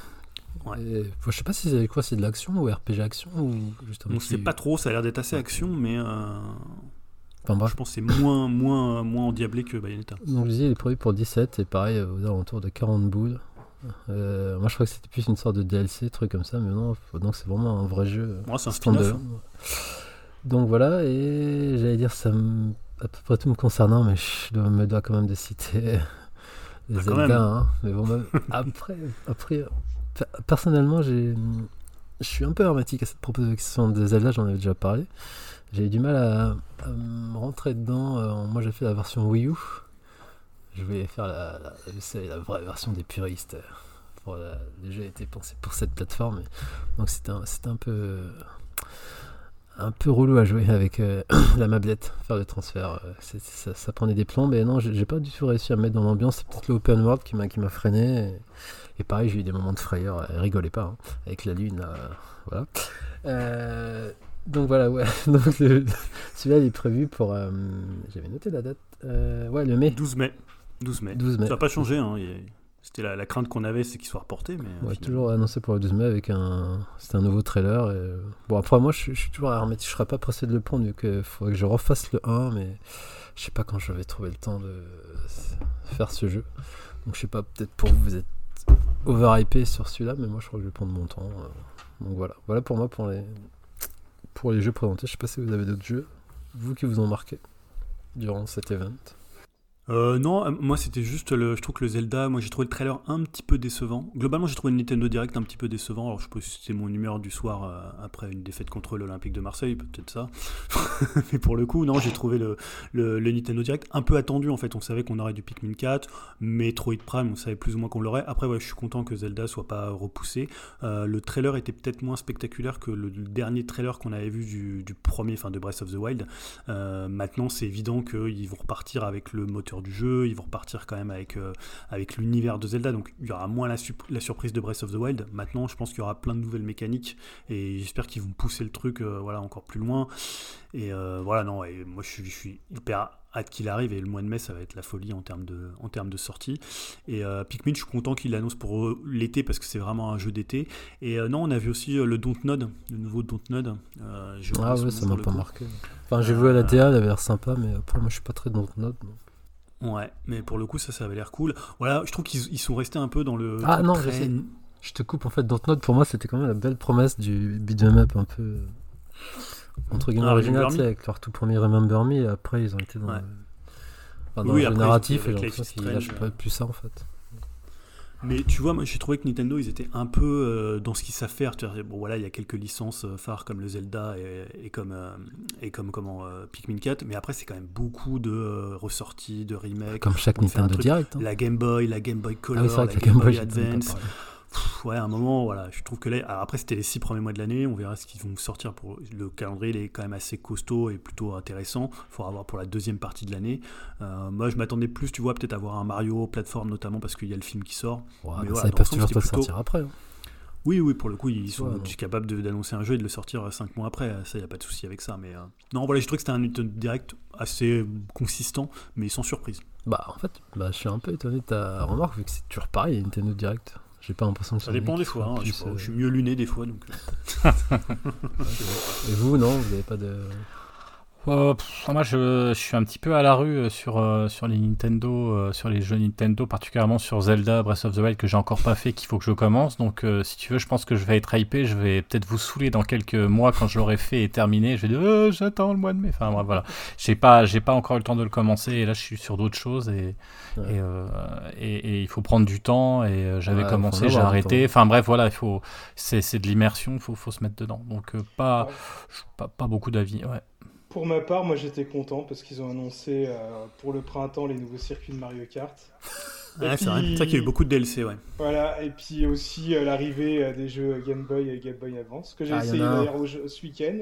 Ouais. Et, je sais pas si c'est quoi, c'est de l'action ou RPG action ou juste un on petit- sait pas trop. Ça a l'air d'être assez action, mais. euh, Enfin bref. Je pense que c'est moins, moins, moins endiablé que Bayonetta. Donc je disais, il est prévu pour 17 et pareil euh, aux alentours de 40 boules. Euh, moi je crois que c'était plus une sorte de DLC, truc comme ça, mais non, donc c'est vraiment un vrai jeu. Ouais, c'est un spin-off. Donc voilà, et j'allais dire ça me- à peu près tout me concernant, mais je dois- me dois quand même de citer les Bah, quand Zelda. hein. Mais bon, même- après, après, pe- personnellement, j'ai, je suis un peu hermétique à cette proposition de Zelda, j'en avais déjà parlé. J'ai eu du mal à, me rentrer dedans. euh, moi, j'ai fait la version Wii U. Je voulais faire la, vraie version des puristes. Pour la- été pensé pour cette plateforme. donc c'était un, un peu un peu relou à jouer avec euh, la mablette, faire le transfert. euh, ça, prenait des plombs. Et non, j'ai pas du tout réussi à me mettre dans l'ambiance. C'est peut-être l'open world qui m'a freiné. Et, pareil, j'ai eu des moments de frayeur. Rigolait pas hein, avec la lune. là, voilà. Donc voilà, ouais. Donc celui-là, il est prévu pour. euh, J'avais noté la date. Euh, ouais, le mai. 12 mai. 12 mai. 12 mai. Ça n'a pas changé. Hein. C'était la, la crainte qu'on avait, c'est qu'il soit reporté. Mais, euh, Ouais, finalement- toujours annoncé pour le 12 mai avec un. C'était un nouveau trailer. Et... Bon, après, moi, je, suis- je suis toujours hermétique. Je serais pas pressé de le prendre vu qu'il faudrait que je refasse le 1, mais je sais pas quand je vais trouver le temps de faire ce jeu. Donc, je sais pas, peut-être pour vous, vous êtes overhypé sur celui-là, mais moi, je crois que je vais prendre mon temps. Donc, voilà. Voilà pour moi pour les, pour les jeux présentés. Je sais pas si vous avez d'autres jeux, vous qui vous ont marqué durant cet event. Euh, non, euh, moi c'était juste le. Je trouve que le Zelda, moi j'ai trouvé le trailer un petit peu décevant. Globalement, j'ai trouvé le Nintendo Direct un petit peu décevant. Alors je suppose que c'était mon humeur du soir euh, après une défaite contre l'Olympique de Marseille, peut-être ça. Mais pour le coup, non, j'ai trouvé le, le, Nintendo Direct un peu attendu en fait. On savait qu'on aurait du Pikmin 4, Metroid Prime, on savait plus ou moins qu'on l'aurait. Après, ouais, je suis content que Zelda soit pas repoussé. Euh, le trailer était peut-être moins spectaculaire que le, le dernier trailer qu'on avait vu du, du premier, enfin de Breath of the Wild. Maintenant, c'est évident qu'ils vont repartir avec le moteur du jeu, ils vont repartir quand même avec, euh, avec l'univers de Zelda, donc il y aura moins la, surprise de Breath of the Wild. Maintenant, je pense qu'il y aura plein de nouvelles mécaniques et j'espère qu'ils vont pousser le truc euh, voilà, encore plus loin. Et euh, voilà, non, et moi je suis, je suis hyper hâte qu'il arrive et le mois de mai ça va être la folie en termes de, en termes de sortie. Et euh, Pikmin, je suis content qu'il l'annonce pour euh, l'été parce que c'est vraiment un jeu d'été. Et euh, non, on a vu aussi euh, le Dontnod, le nouveau Dontnod. Ah ouais, ça m'a pas coup. marqué. Enfin, j'ai vu à la DA, elle avait l'air sympa, mais après, moi, je suis pas très dans note. Ouais, mais pour le coup, ça, ça avait l'air cool. Voilà, je trouve qu'ils ils sont restés un peu dans le. Ah non, très- je te coupe en fait. Dontnod pour moi c'était quand même la belle promesse du beat'em up un peu entre guillemets Ah, original, tu sais, avec leur tout premier Remember Me et après ils ont été dans, Ouais. le, enfin, dans Oui, le après, narratif et j'ai l'impression qu'ils lâchent pas plus ça en fait. Mais tu vois, moi j'ai trouvé que Nintendo, ils étaient un peu euh, dans ce qu'ils savent faire. Tu vois, bon, voilà, il y a quelques licences euh, phares comme le Zelda et, et comme, euh, et comme comment, euh, Pikmin 4, mais après, c'est quand même beaucoup de euh, ressorties, de remakes. Comme chaque Nintendo Direct. hein. La Game Boy, la Game Boy Ah Color, oui, la Game Game Boy, Advance. Pff, ouais, à un moment, voilà, je trouve que là, alors après, c'était les six premiers mois de l'année. On verra ce qu'ils vont sortir pour le calendrier. Il est quand même assez costaud et plutôt intéressant. Il faudra voir pour la deuxième partie de l'année. Euh, moi, je m'attendais plus, tu vois, peut-être à voir un Mario plateforme, notamment parce qu'il y a le film qui sort. Ouais, mais mais voilà, ça toujours plutôt- sortir après. hein. Oui, oui, pour le coup, ils sont Ouais, donc. capables d'annoncer un jeu et de le sortir 5 mois après. Ça, il n'y a pas de souci avec ça. Mais euh, non, voilà, je trouve que c'était un Nintendo Direct assez consistant, mais sans surprise. Bah en fait, bah, je suis un peu étonné de ta remarque vu que c'est toujours pareil Nintendo Direct. J'ai pas l'impression que Ça dépend des fois. hein, je, plus, euh, je suis mieux luné des fois. Donc... euh. Et vous non, vous avez pas de. Euh, pff, moi, je, je suis un petit peu à la rue euh, sur, euh, sur les Nintendo, euh, sur les jeux Nintendo, particulièrement sur Zelda Breath of the Wild que j'ai encore pas fait, qu'il faut que je commence. Donc, euh, si tu veux, je pense que je vais être hypé. Je vais peut-être vous saouler dans quelques mois quand je l'aurai fait et terminé. Je vais dire, Euh, j'attends le mois de mai. Enfin, bref, voilà. J'ai pas, j'ai pas encore eu le temps de le commencer. Et là, je suis sur d'autres choses et, Ouais. et, euh, et, et il faut prendre du temps. Et j'avais Ouais, commencé, j'ai arrêté. Enfin, bref, voilà, il faut, c'est, c'est de l'immersion. Faut, faut se mettre dedans. Donc, pas, pas, pas beaucoup d'avis. Ouais. Pour ma part, moi j'étais content parce qu'ils ont annoncé euh, pour le printemps les nouveaux circuits de Mario Kart. Et Ouais, c'est vrai. puis- C'est vrai qu'il y a eu beaucoup de DLC, ouais. Voilà, et puis aussi euh, l'arrivée euh, des jeux Game Boy et Game Boy Advance, que j'ai Ah, essayé d'ailleurs ce week-end.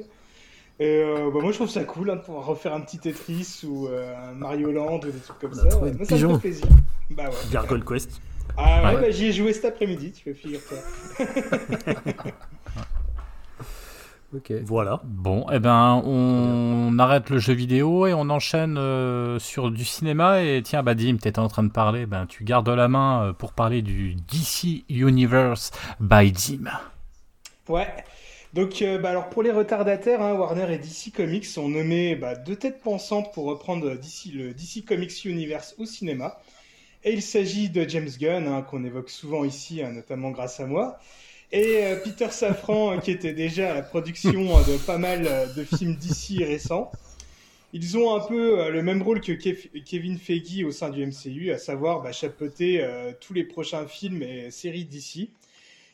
Et euh, bah, moi je trouve ça cool hein, de pouvoir refaire un petit Tetris ou un Mario Land ou des trucs comme ça. Ouais, moi, ça me fait plaisir. Bah ouais. Gargoyle Quest. Ah ouais, Ouais. bah, j'y ai joué cet après-midi, tu peux figure-toi. Ok. Voilà. Bon, eh ben, on arrête le jeu vidéo et on enchaîne euh, sur du cinéma. Et tiens, bah, Dim, t'étais en train de parler, ben, tu gardes la main euh, pour parler du DC Universe by Dim. Ouais. Donc, euh, bah, alors pour les retardataires, hein, Warner et DC Comics ont nommé bah, deux têtes pensantes pour reprendre DC, le DC Comics Universe au cinéma. Et il s'agit de James Gunn, hein, qu'on évoque souvent ici, hein, notamment grâce à moi, et euh, Peter Safran, qui était déjà à la production euh, de pas mal euh, de films DC récents. Ils ont un peu euh, le même rôle que Kev- Kevin Feige au sein du MCU, à savoir bah, chapeauter euh, tous les prochains films et séries DC.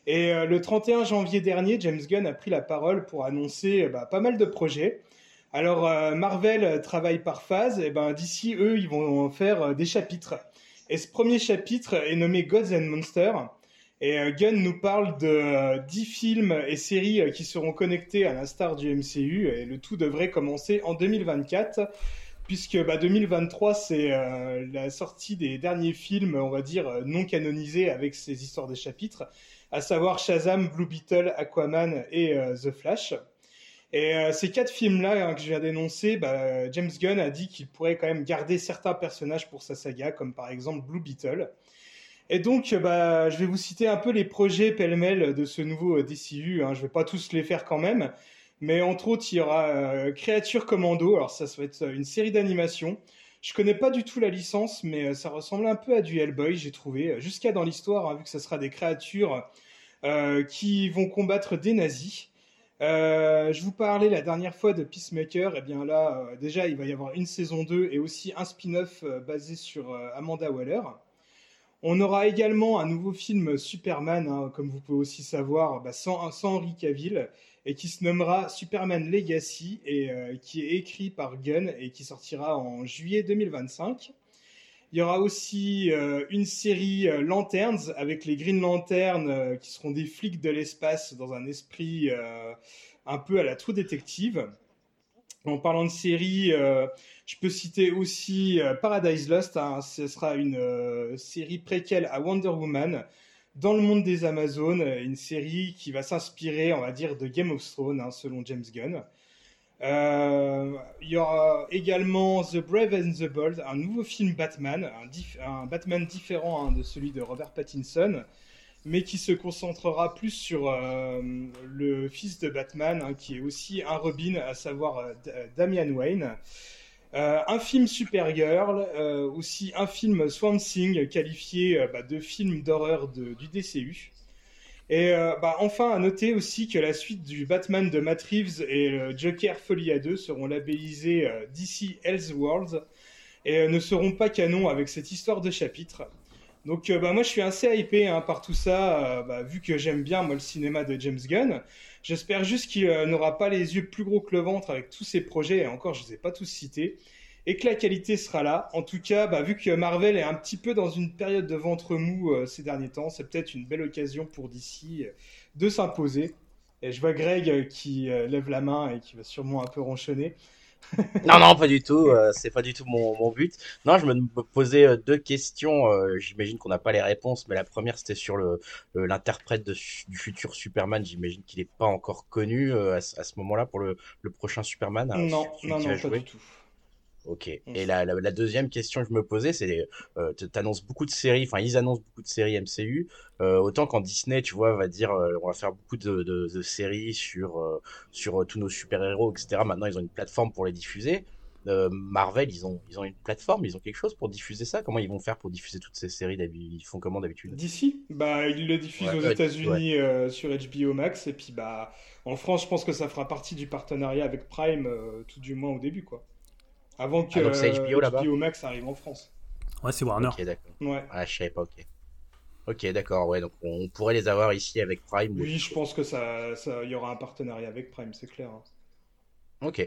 Et euh, le 31 janvier dernier, James Gunn a pris la parole pour annoncer euh, bah, pas mal de projets. Alors euh, Marvel euh, travaille par phase, et ben d'ici eux, ils vont en faire euh, des chapitres. Et ce premier chapitre est nommé Gods and Monsters. Et euh, Gunn nous parle de euh, 10 films et séries euh, qui seront connectés à l'instar du MCU, et le tout devrait commencer en 2024 puisque bah, 2023 c'est euh, la sortie des derniers films, on va dire euh, non canonisés avec ces histoires de chapitres, à savoir Shazam, Blue Beetle, Aquaman et euh, The Flash. Et euh, ces quatre films-là hein, que je viens d'énoncer, bah, James Gunn a dit qu'il pourrait quand même garder certains personnages pour sa saga, comme par exemple Blue Beetle. Et donc, euh, bah, je vais vous citer un peu les projets pêle-mêle de ce nouveau euh, DCU. Hein. Je vais pas tous les faire quand même, mais entre autres, il y aura euh, Créature Commando. Alors ça, va être une série d'animation. Je connais pas du tout la licence, mais euh, ça ressemble un peu à du Hellboy, j'ai trouvé. euh, Jusqu'à dans l'histoire, hein, vu que ça sera des créatures euh, qui vont combattre des nazis. Euh, je vous parlais la dernière fois de Peacemaker. Et bien là, euh, déjà, il va y avoir une saison 2 et aussi un spin-off euh, basé sur euh, Amanda Waller. On aura également un nouveau film Superman, hein, comme vous pouvez aussi savoir, bah, sans, sans Henry Cavill, et qui se nommera Superman Legacy, et euh, qui est écrit par Gunn et qui sortira en juillet 2025. Il y aura aussi euh, une série euh, Lanterns avec les Green Lanterns euh, qui seront des flics de l'espace dans un esprit un peu à la True Detective. En parlant de série, euh, je peux citer aussi euh, Paradise Lost. hein. ce sera une euh, série préquelle à Wonder Woman dans le monde des Amazones. Une série qui va s'inspirer, on va dire, de Game of Thrones, hein, selon James Gunn. Il y aura également The Brave and the Bold, un nouveau film Batman, un Batman différent hein, de celui de Robert Pattinson, mais qui se concentrera plus sur euh, le fils de Batman, hein, qui est aussi un Robin, à savoir euh, D- Damian Wayne. Euh, un film Supergirl, euh, aussi un film Swamp Thing, qualifié euh, bah, de film d'horreur du DCU. Et euh, bah, enfin, à noter aussi que la suite du Batman de Matt Reeves et le Joker Folie à 2 seront labellisés euh, DC Elseworlds et euh, ne seront pas canon avec cette histoire de chapitre. Donc euh, bah, moi je suis assez hypé hein, par tout ça, euh, bah, vu que j'aime bien moi le cinéma de James Gunn. J'espère juste qu'il euh, n'aura pas les yeux plus gros que le ventre avec tous ses projets, et encore je ne les ai pas tous cités, et que la qualité sera là. En tout cas, bah, vu que Marvel est un petit peu dans une période de ventre mou ces derniers temps, c'est peut-être une belle occasion pour DC de s'imposer. Et je vois Greg qui lève la main et qui va sûrement un peu ronchonner. Non, non, pas du tout. euh, c'est pas du tout mon, mon but. Non, je me posais euh, deux questions. euh, J'imagine qu'on n'a pas les réponses, mais la première c'était sur le l'interprète de du futur Superman. J'imagine qu'il n'est pas encore connu euh, à, ce à ce moment-là pour le, le prochain Superman. hein, non, non, non, pas jouer. du tout. Ok. On Et sait. la, la, la deuxième question que je me posais, c'est, euh, t'annonces beaucoup de séries, enfin ils annoncent beaucoup de séries MCU, euh, autant quand Disney, tu vois, va dire, euh, on va faire beaucoup de, de, de séries sur, euh, sur euh, tous nos super-héros, etc. Maintenant, ils ont une plateforme pour les diffuser. Euh, Marvel, ils ont, ils ont une plateforme, ils ont quelque chose pour diffuser ça. Comment ils vont faire pour diffuser toutes ces séries Ils font comment d'habitude? D'ici, bah, ils le diffusent Ouais, aux États-Unis euh, sur HBO Max, et puis bah, en France, je pense que ça fera partie du partenariat avec Prime, euh, tout du moins au début, quoi. Avant que Ah, c'est euh, HBO là-bas? Max arrive en France. Ouais, c'est Warner. Ok, d'accord. Ouais. Ah, je savais pas, ok. Ok, d'accord, ouais, donc on pourrait les avoir ici avec Prime. ou- Oui, je pense que ça, y aura un partenariat avec Prime, c'est clair. hein. Ok.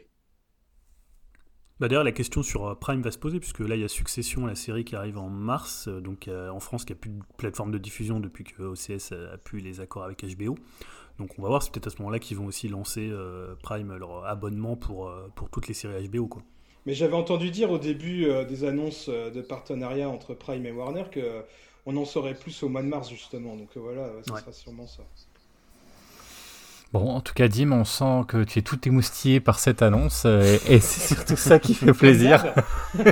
Bah D'ailleurs, la question sur euh, Prime va se poser, puisque là, il y a Succession, la série qui arrive en mars, euh, donc euh, en France, qui a plus de plateforme de diffusion depuis que OCS a pu les accords avec HBO. Donc on va voir, c'est peut-être à ce moment-là qu'ils vont aussi lancer euh, Prime, leur abonnement pour, euh, pour toutes les séries HBO. Quoi. Mais j'avais entendu dire au début euh, des annonces euh, de partenariat entre Prime et Warner que euh, on en saurait plus au mois de mars, justement. Donc voilà, ça Ouais. sera sûrement ça. Bon, en tout cas, Dim, on sent que tu es tout émoustillé par cette annonce et, et c'est surtout ça qui fait plaisir.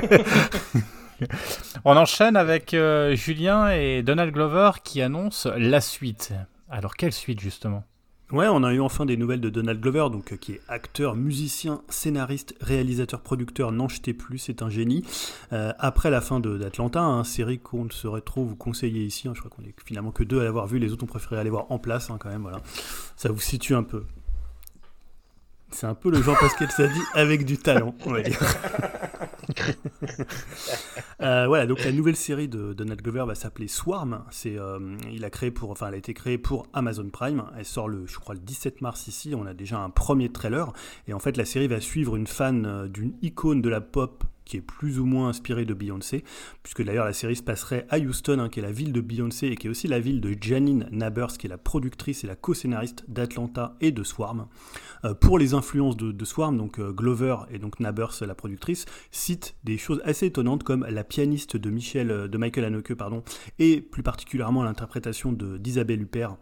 On enchaîne avec euh, Julien et Donald Glover qui annoncent la suite. Alors, quelle suite justement? Ouais, on a eu enfin des nouvelles de Donald Glover, donc euh, qui est acteur, musicien, scénariste, réalisateur, producteur, n'en jetez plus, c'est un génie. Euh, après la fin d'Atlanta, hein, série qu'on ne saurait trop vous conseiller ici, hein, je crois qu'on est finalement que deux à l'avoir vu, les autres ont préféré aller voir en place hein, quand même, voilà. Ça vous situe un peu. C'est un peu le Jean-Pascal Sadi avec du talent, on va dire. Euh, voilà, donc la nouvelle série de Donald Glover va s'appeler Swarm. C'est, euh, il a créé pour, enfin, elle a été créée pour Amazon Prime. Elle sort le, je crois, le 17 mars ici. On a déjà un premier trailer. Et en fait, la série va suivre une fan euh, d'une icône de la pop qui est plus ou moins inspirée de Beyoncé, puisque d'ailleurs la série se passerait à Houston, hein, qui est la ville de Beyoncé et qui est aussi la ville de Janine Nabers, qui est la productrice et la co-scénariste d'Atlanta et de Swarm. Euh, pour les influences de, Swarm, donc euh, Glover et donc Nabers, la productrice, citent des choses assez étonnantes comme la pianiste de, euh, de Michael Haneke pardon, et plus particulièrement l'interprétation d'Isabelle Huppert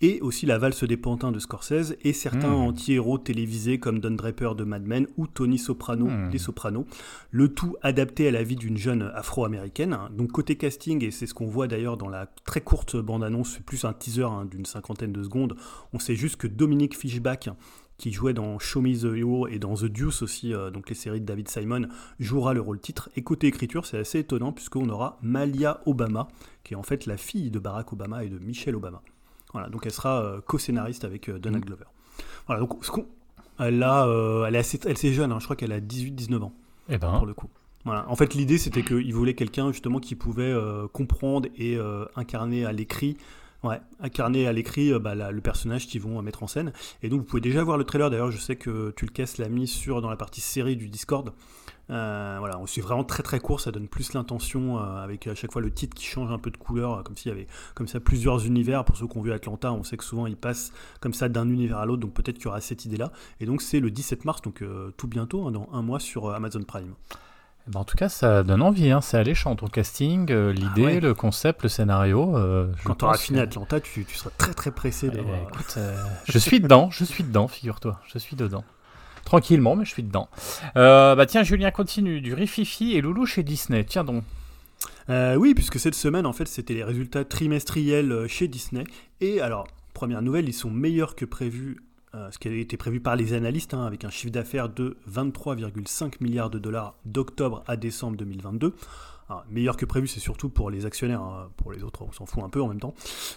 et aussi la valse des pantins de Scorsese et certains Mm. anti-héros télévisés comme Don Draper de Mad Men ou Tony Soprano des Sopranos. Le tout adapté à la vie d'une jeune afro-américaine. Donc côté casting, et c'est ce qu'on voit d'ailleurs dans la très courte bande-annonce, plus un teaser hein, d'une cinquantaine de secondes, on sait juste que Dominique Fishback qui jouait dans Show Me the Hero et dans The Deuce aussi, euh, donc les séries de David Simon, jouera le rôle titre. Et côté écriture, c'est assez étonnant puisqu'on aura Malia Obama, qui est en fait la fille de Barack Obama et de Michelle Obama. Voilà, donc elle sera euh, co-scénariste avec euh, Donald Glover. Voilà, donc ce elle, a, euh, elle est assez, elle est jeune, hein, je crois qu'elle a 18-19 ans Eh ben, pour le coup. Voilà. En fait, l'idée c'était qu'il voulait quelqu'un justement qui pouvait euh, comprendre et euh, incarner à l'écrit, ouais, incarner à l'écrit euh, bah, le personnage qu'ils vont mettre en scène. Et donc vous pouvez déjà voir le trailer. D'ailleurs, je sais que tu le casses l'a mis sur dans la partie série du Discord. Euh, voilà, c'est vraiment très très court, ça donne plus l'intention euh, avec à chaque fois le titre qui change un peu de couleur, euh, comme s'il y avait comme ça plusieurs univers. Pour ceux qui ont vu Atlanta, on sait que souvent ils passent comme ça d'un univers à l'autre, donc peut-être qu'il y aura cette idée-là. Et donc c'est le 17 mars, donc euh, tout bientôt, hein, dans un mois sur Amazon Prime. eh ben, en tout cas, ça donne envie. Hein. C'est alléchant ton casting, euh, l'idée, ouais. le concept, le scénario. euh, Quand tu auras fini que- Atlanta, tu, tu seras très très pressé de Eh, écoute, euh, je suis dedans, je suis dedans, figure-toi, je suis dedans. Tranquillement, mais je suis dedans. Euh, bah tiens, Julien continue. Du Rififi et Loulou chez Disney. Tiens donc. Euh, oui, puisque cette semaine, en fait, c'était les résultats trimestriels euh, chez Disney. Et alors, première nouvelle, ils sont meilleurs que prévu, ce qui avait été prévu par les analystes, hein, avec un chiffre d'affaires de 23,5 milliards de dollars d'octobre à décembre 2022. Alors, meilleur que prévu, c'est surtout pour les actionnaires. hein. Pour les autres, on s'en fout un peu en même temps.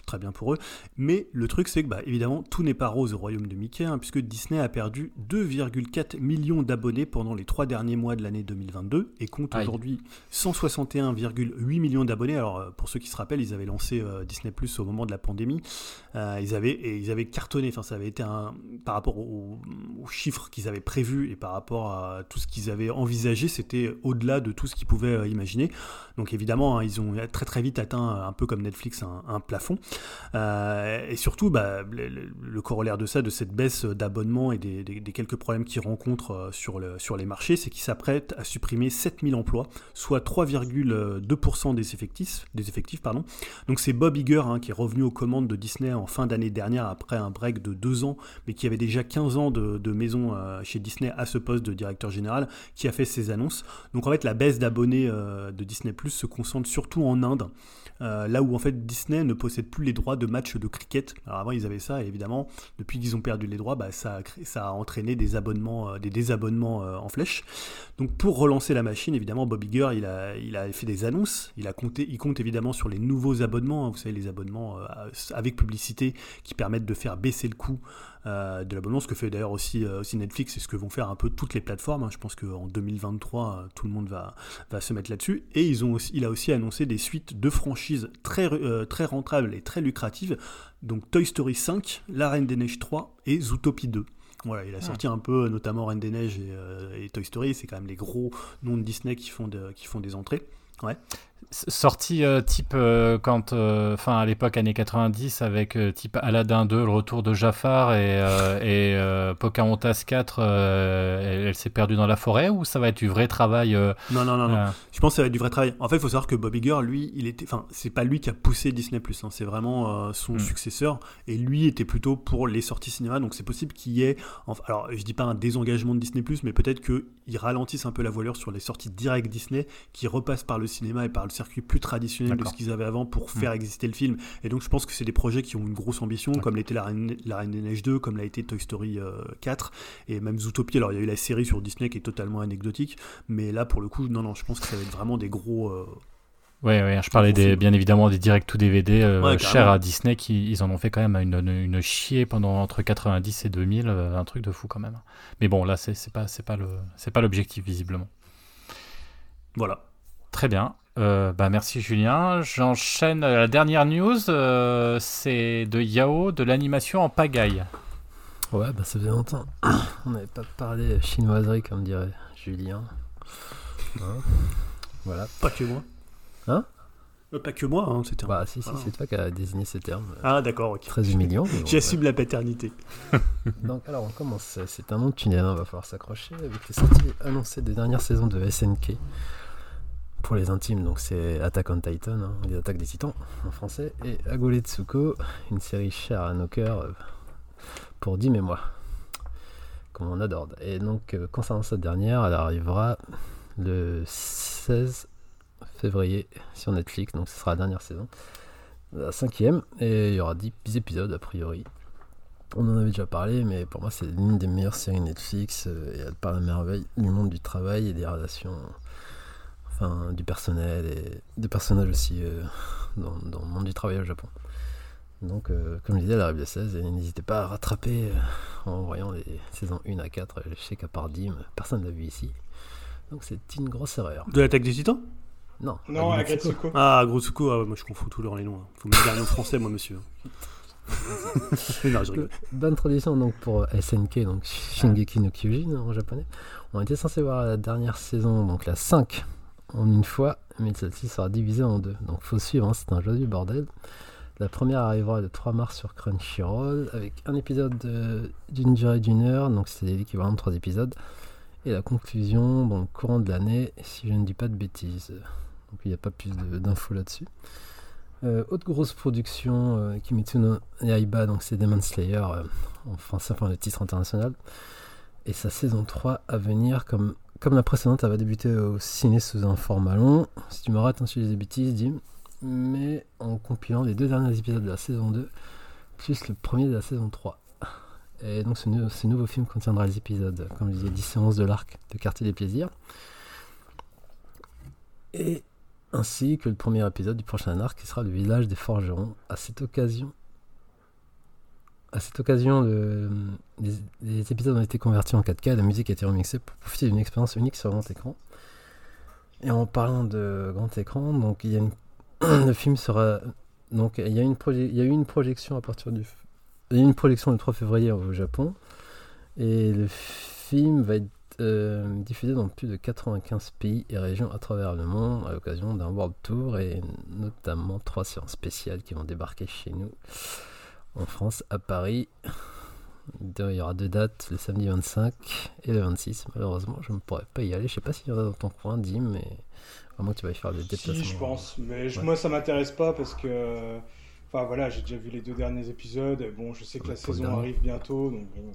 Très bien pour eux. Mais le truc, c'est que, bah, évidemment, tout n'est pas rose au royaume de Mickey, hein, puisque Disney a perdu 2,4 millions d'abonnés pendant les trois derniers mois de l'année 2022 et compte aujourd'hui 161,8 millions d'abonnés. Alors, euh, pour ceux qui se rappellent, ils avaient lancé euh, Disney Plus au moment de la pandémie. Euh, ils, avaient, et ils avaient cartonné. Enfin, ça avait été un. Par rapport aux, aux chiffres qu'ils avaient prévus et par rapport à tout ce qu'ils avaient envisagé, c'était au-delà de tout ce qu'ils pouvaient euh, imaginer. Donc évidemment, hein, ils ont très très vite atteint, un peu comme Netflix, un, plafond. Euh, et surtout, bah, le, corollaire de ça, de cette baisse d'abonnement et des, quelques problèmes qu'ils rencontrent euh, sur, le, sur les marchés, c'est qu'ils s'apprêtent à supprimer 7000 emplois, soit 3,2% des effectifs. Des effectifs pardon. Donc c'est Bob Iger hein, qui est revenu aux commandes de Disney en fin d'année dernière après un break de deux ans, mais qui avait déjà 15 ans de, maison euh, chez Disney à ce poste de directeur général, qui a fait ses annonces. Donc en fait, la baisse d'abonnés de Disney Plus se concentre surtout en Inde. Euh, là où en fait Disney ne possède plus les droits de matchs de cricket. Alors avant ils avaient ça et évidemment depuis qu'ils ont perdu les droits, bah, ça, a entraîné des abonnements, euh, des désabonnements euh, en flèche. Donc pour relancer la machine, évidemment Bob Iger il a, fait des annonces, il compte évidemment sur les nouveaux abonnements, hein. vous savez les abonnements avec publicité qui permettent de faire baisser le coût de l'abonnement, ce que fait d'ailleurs aussi, Netflix et ce que vont faire un peu toutes les plateformes. Hein. Je pense qu'en 2023, euh, tout le monde va, se mettre là-dessus. Et il a aussi annoncé des suites de franchises très, très rentables et très lucratives. Donc Toy Story 5, La Reine des Neiges 3 et Zootopie 2. Voilà, il a sorti un peu, notamment Reine des Neiges et, et Toy Story. C'est quand même les gros noms de Disney qui font, de, qui font des entrées. Ouais sorti euh, type euh, quand euh, enfin à l'époque années 90 avec type Aladdin 2 le retour de Jafar et, et Pocahontas 4 elle, s'est perdue dans la forêt ou ça va être du vrai travail non non non, non. je pense que ça va être du vrai travail en fait il faut savoir que Bob Iger lui il était enfin c'est pas lui qui a poussé Disney Plus hein, c'est vraiment son hmm. successeur et lui était plutôt pour les sorties cinéma donc c'est possible qu'il y ait alors je dis pas un désengagement de Disney Plus mais peut-être qu'il ralentisse un peu la voilure sur les sorties directes Disney qui repassent par le cinéma et par le circuit plus traditionnel de ce qu'ils avaient avant pour faire mm. exister le film. Et donc je pense que c'est des projets qui ont une grosse ambition, comme l'était la Reine, la Reine des Neiges 2, comme l'a été Toy Story 4, euh, et même Zootopia. Alors il y a eu la série sur Disney qui est totalement anecdotique, mais là pour le coup, non, non, je pense que ça va être vraiment des gros... Euh, Ouais, ouais, je parlais des, bien évidemment des directs to DVD euh, chers à Disney qui ils en ont fait quand même une, une, chier pendant entre 90 et 2000, un truc de fou quand même. Mais bon, là c'est pas c'est pas le c'est pas l'objectif visiblement. Voilà. Très bien. Euh, bah merci Julien. J'enchaîne la dernière news. Euh, c'est de Yao, de l'animation en pagaille. Ouais, bah ça faisait longtemps. On n'avait pas parlé chinoiserie comme dirait Julien. Hein voilà. Pas que moi. Hein euh, Pas que moi, hein, c'était. Bah si, si, c'est toi qui as désigné ces termes. Ah d'accord, ok. Très humiliant. J'assume la paternité. Donc alors on commence. C'est un nom de tunnel, hein, va falloir s'accrocher avec les sorties annoncées des dernières saisons de SNK pour les intimes, donc c'est Attack on Titan, hein, les attaques des titans en français, et Agole Tsuko, une série chère à nos cœurs euh, pour 10 mémoires, comme on adore. Et donc, euh, concernant cette dernière, elle arrivera le 16 février sur Netflix, donc ce sera la dernière saison, la cinquième, et il y aura 10 épisodes a priori. On en avait déjà parlé, mais pour moi c'est l'une des meilleures séries Netflix, euh, et elle parle à merveille du monde du travail et des relations enfin du personnel et des personnages aussi euh, dans, le monde du travail au Japon. Donc, euh, comme je disais, la arrive 16, n'hésitez pas à rattraper euh, en voyant les saisons 1 à 4. Je sais qu'à part Dim, personne ne l'a vu ici. Donc, c'est une grosse erreur. De l'attaque des titans? Non. Non, Agretsuko. Ah, Grotsuko, ah, moi je confonds tous les noms. Hein. Faut me dire un nom français, moi, monsieur. non, je rigole. Bonne tradition donc pour SNK, donc Shingeki no Kyojin en japonais. On était censé voir la dernière saison, donc la 5 en une fois, mais celle-ci sera divisée en deux. Donc faut suivre, hein, c'est un du bordel. La première arrivera le 3 mars sur Crunchyroll avec un épisode d'une durée d'une heure, donc c'est l'équivalent de trois épisodes. Et la conclusion le courant de l'année, si je ne dis pas de bêtises. Donc il n'y a pas plus d'infos là-dessus. Euh, autre grosse production, euh, Kimetsu no Yaiba, donc c'est Demon Slayer euh, en français, enfin le titre international. Et sa saison 3 à venir comme comme la précédente, elle va débuter au ciné sous un format long. Si tu me rates un sujet des bêtises, dis. Mais en compilant les deux derniers épisodes de la saison 2, plus le premier de la saison 3. Et donc ce, nouveau film contiendra les épisodes, comme je disais, 10 séances de l'arc de Quartier des Plaisirs. Et ainsi que le premier épisode du prochain arc qui sera le village des forgerons. À cette occasion, à cette occasion, les, épisodes ont été convertis en 4K, la musique a été remixée pour profiter d'une expérience unique sur grand écran. Et en parlant de grand écran, donc il y a le film sera donc il y a eu une projection à partir du le 3 février au Japon et le film va être euh, diffusé dans plus de 95 pays et régions à travers le monde à l'occasion d'un World Tour et notamment trois séances spéciales qui vont débarquer chez nous en France, à Paris. Il y aura deux dates, le samedi 25 et le 26. Malheureusement, je ne pourrais pas y aller. Je sais pas s'il y en a dans ton coin, Dim, mais vraiment tu vas y faire des déplacements. Si, je pense. Mais je- Ouais. moi, ça m'intéresse pas parce que. Enfin, voilà, j'ai déjà vu les deux derniers épisodes. Bon, je sais que Ouais, la le saison dernier. arrive bientôt. Donc, bon,